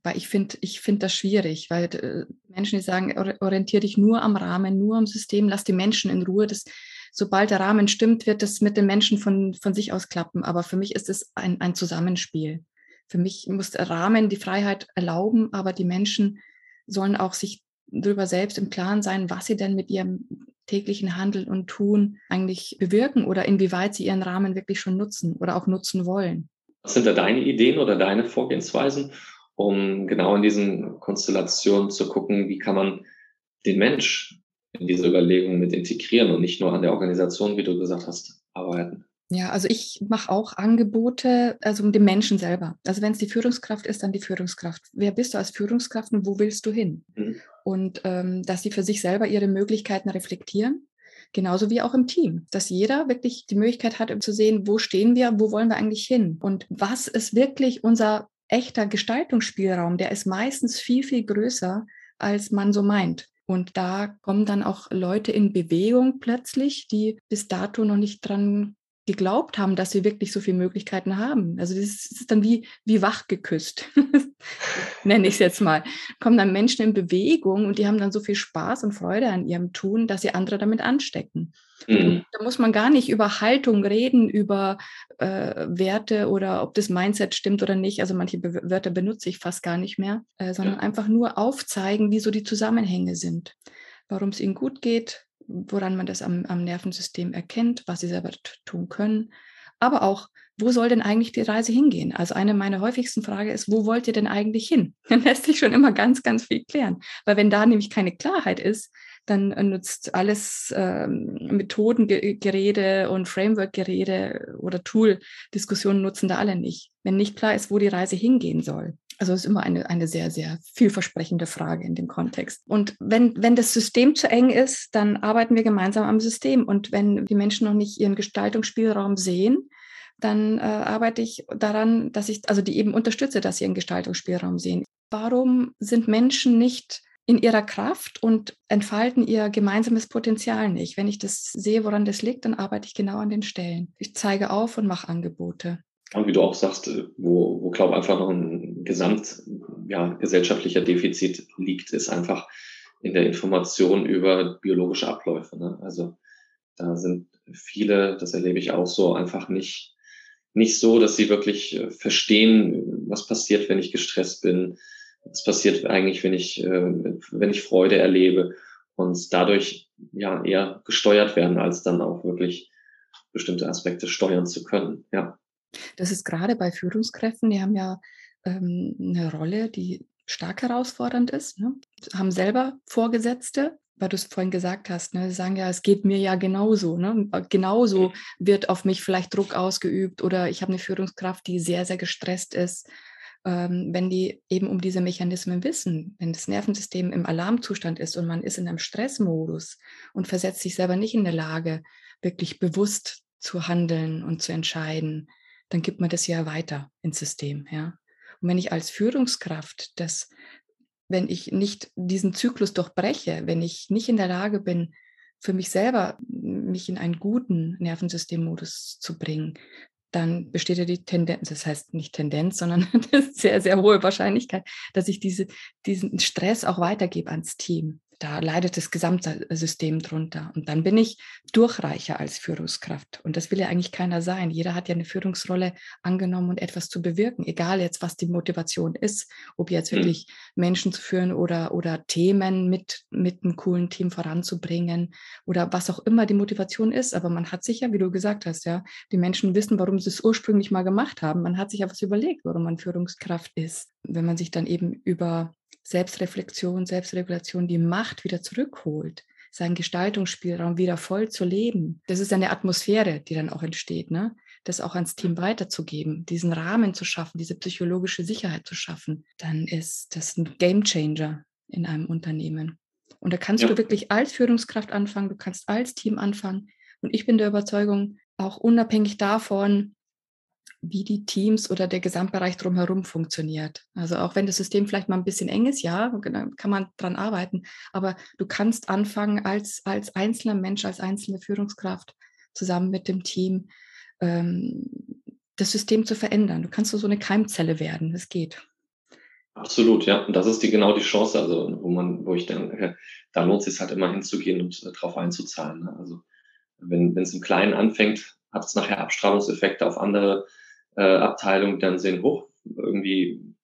weil ich finde, ich finde das schwierig, weil äh, Menschen, die sagen, orientiere dich nur am Rahmen, nur am System, lass die Menschen in Ruhe. Das, sobald der Rahmen stimmt, wird das mit den Menschen von, von sich aus klappen. Aber für mich ist es ein, ein Zusammenspiel. Für mich muss der Rahmen die Freiheit erlauben, aber die Menschen sollen auch sich darüber selbst im Klaren sein, was sie denn mit ihrem täglichen Handeln und Tun eigentlich bewirken oder inwieweit sie ihren Rahmen wirklich schon nutzen oder auch nutzen wollen. Was sind da deine Ideen oder deine Vorgehensweisen, um genau in diesen Konstellationen zu gucken, wie kann man den Mensch in diese Überlegungen mit integrieren und nicht nur an der Organisation, wie du gesagt hast, arbeiten? Ja, also ich mache auch Angebote, also um den Menschen selber. Also wenn es die Führungskraft ist, dann die Führungskraft. Wer bist du als Führungskraft und wo willst du hin? Mhm. Und ähm, dass sie für sich selber ihre Möglichkeiten reflektieren, genauso wie auch im Team. Dass jeder wirklich die Möglichkeit hat, zu sehen, wo stehen wir, wo wollen wir eigentlich hin? Und was ist wirklich unser echter Gestaltungsspielraum? Der ist meistens viel, viel größer, als man so meint. Und da kommen dann auch Leute in Bewegung plötzlich, die bis dato noch nicht dran geglaubt haben, dass sie wirklich so viele Möglichkeiten haben. Also das ist dann wie, wie wach geküsst, nenne ich es jetzt mal. Kommen dann Menschen in Bewegung und die haben dann so viel Spaß und Freude an ihrem Tun, dass sie andere damit anstecken. Mhm. Da muss man gar nicht über Haltung reden, über äh, Werte oder ob das Mindset stimmt oder nicht. Also manche Be Wörter benutze ich fast gar nicht mehr, äh, sondern ja. einfach nur aufzeigen, wie so die Zusammenhänge sind. Warum es ihnen gut geht, woran man das am, am Nervensystem erkennt, was sie selber tun können. Aber auch, wo soll denn eigentlich die Reise hingehen? Also eine meiner häufigsten Fragen ist, wo wollt ihr denn eigentlich hin? Dann lässt sich schon immer ganz, ganz viel klären. Weil wenn da nämlich keine Klarheit ist, dann nutzt alles ähm, Methodengerede und Frameworkgerede oder Tool-Diskussionen nutzen da alle nicht. Wenn nicht klar ist, wo die Reise hingehen soll. Also es ist immer eine, eine sehr, sehr vielversprechende Frage in dem Kontext. Und wenn, wenn das System zu eng ist, dann arbeiten wir gemeinsam am System. Und wenn die Menschen noch nicht ihren Gestaltungsspielraum sehen, dann äh, arbeite ich daran, dass ich, also die eben unterstütze, dass sie ihren Gestaltungsspielraum sehen. Warum sind Menschen nicht in ihrer Kraft und entfalten ihr gemeinsames Potenzial nicht? Wenn ich das sehe, woran das liegt, dann arbeite ich genau an den Stellen. Ich zeige auf und mache Angebote. Und wie du auch sagst, äh, wo, wo glaube einfach noch ein gesamt ja, gesellschaftlicher Defizit liegt, ist einfach in der Information über biologische Abläufe. Ne? Also da sind viele, das erlebe ich auch so, einfach nicht, nicht so, dass sie wirklich äh, verstehen, was passiert, wenn ich gestresst bin, was passiert eigentlich, wenn ich, äh, wenn ich Freude erlebe und dadurch ja eher gesteuert werden, als dann auch wirklich bestimmte Aspekte steuern zu können. Ja. Das ist gerade bei Führungskräften, die haben ja ähm, eine Rolle, die stark herausfordernd ist, ne? haben selber Vorgesetzte, weil du es vorhin gesagt hast, ne? sie sagen ja, es geht mir ja genauso. Ne? Genauso mhm. wird auf mich vielleicht Druck ausgeübt oder ich habe eine Führungskraft, die sehr, sehr gestresst ist. Ähm, wenn die eben um diese Mechanismen wissen, wenn das Nervensystem im Alarmzustand ist und man ist in einem Stressmodus und versetzt sich selber nicht in der Lage, wirklich bewusst zu handeln und zu entscheiden, dann gibt man das ja weiter ins System. Ja? Und wenn ich als Führungskraft das, wenn ich nicht diesen Zyklus durchbreche, wenn ich nicht in der Lage bin, für mich selber mich in einen guten Nervensystemmodus zu bringen, dann besteht ja die Tendenz, das heißt nicht Tendenz, sondern ist sehr, sehr hohe Wahrscheinlichkeit, dass ich diese, diesen Stress auch weitergebe ans Team. Da leidet das gesamte System drunter. Und dann bin ich Durchreicher als Führungskraft. Und das will ja eigentlich keiner sein. Jeder hat ja eine Führungsrolle angenommen und etwas zu bewirken, egal jetzt, was die Motivation ist, ob jetzt mhm. wirklich. Menschen zu führen oder, oder Themen mit, mit einem coolen Team voranzubringen oder was auch immer die Motivation ist. Aber man hat sich ja, wie du gesagt hast, ja, die Menschen wissen, warum sie es ursprünglich mal gemacht haben. Man hat sich ja was überlegt, warum man Führungskraft ist. Wenn man sich dann eben über Selbstreflexion, Selbstregulation die Macht wieder zurückholt, seinen Gestaltungsspielraum wieder voll zu leben. Das ist eine Atmosphäre, die dann auch entsteht, ne? das auch ans Team weiterzugeben, diesen Rahmen zu schaffen, diese psychologische Sicherheit zu schaffen, dann ist das ein Game Changer in einem Unternehmen. Und da kannst ja. du wirklich als Führungskraft anfangen, du kannst als Team anfangen. Und ich bin der Überzeugung, auch unabhängig davon, wie die Teams oder der Gesamtbereich drumherum funktioniert. Also auch wenn das System vielleicht mal ein bisschen eng ist, ja, kann man dran arbeiten, aber du kannst anfangen als, als einzelner Mensch, als einzelne Führungskraft zusammen mit dem Team ähm, das System zu verändern. Du kannst so eine Keimzelle werden, es geht. Absolut, ja. Und das ist die, genau die Chance, also wo man, wo ich denke, da lohnt es sich halt immer hinzugehen und äh, darauf einzuzahlen. Ne? Also wenn es im Kleinen anfängt, hat es nachher Abstrahlungseffekte auf andere äh, Abteilung dann sehen, hoch, irgendwie,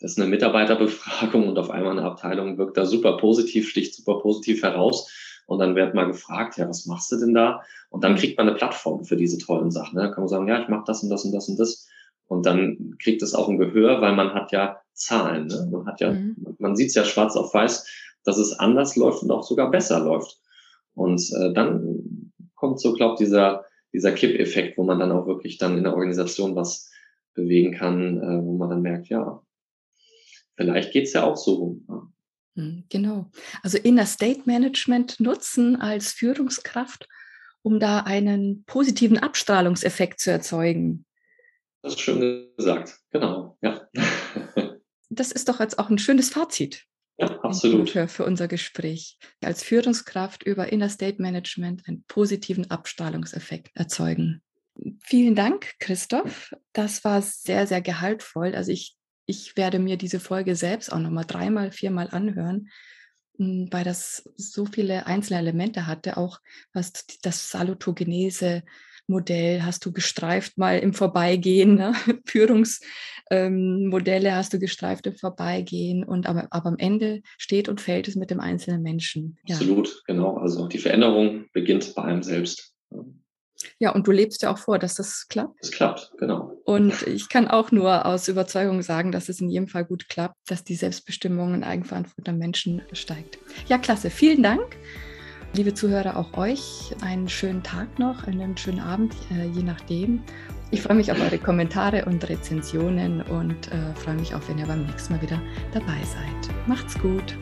das ist eine Mitarbeiterbefragung und auf einmal eine Abteilung wirkt da super positiv, sticht super positiv heraus. Und dann wird mal gefragt, ja, was machst du denn da? Und dann kriegt man eine Plattform für diese tollen Sachen. Ne? Da kann man sagen, ja, ich mache das und das und das und das. Und dann kriegt es auch ein Gehör, weil man hat ja Zahlen. Ne? Man hat ja, mhm. man sieht es ja schwarz auf weiß, dass es anders läuft und auch sogar besser läuft. Und äh, dann kommt so, glaube dieser dieser Kipp-Effekt, wo man dann auch wirklich dann in der Organisation was bewegen kann, äh, wo man dann merkt, ja, vielleicht geht's ja auch so. Hm, genau. Also Inner State Management nutzen als Führungskraft, um da einen positiven Abstrahlungseffekt zu erzeugen. Das ist schön gesagt, genau, ja. Das ist doch jetzt auch ein schönes Fazit. Ja, absolut. Für, für unser Gespräch. Als Führungskraft über Inner State Management einen positiven Abstrahlungseffekt erzeugen. Vielen Dank, Christoph. Das war sehr, sehr gehaltvoll. Also ich, ich werde mir diese Folge selbst auch nochmal dreimal, viermal anhören, hm, weil das so viele einzelne Elemente hatte, auch was das Salutogenese Modell hast du gestreift mal im Vorbeigehen, ne? Führungsmodelle ähm, hast du gestreift im Vorbeigehen und aber, aber am Ende steht und fällt es mit dem einzelnen Menschen. Ja. Absolut, genau. Also die Veränderung beginnt bei einem selbst. Ja, und du lebst ja auch vor, dass das klappt. Es klappt, genau. Und ich kann auch nur aus Überzeugung sagen, dass es in jedem Fall gut klappt, dass die Selbstbestimmung und Eigenverantwortung der Menschen steigt. Ja, klasse. Vielen Dank. Liebe Zuhörer, auch euch einen schönen Tag noch, einen schönen Abend, äh, je nachdem. Ich freue mich auf eure Kommentare und Rezensionen und äh, freue mich auch, wenn ihr beim nächsten Mal wieder dabei seid. Macht's gut!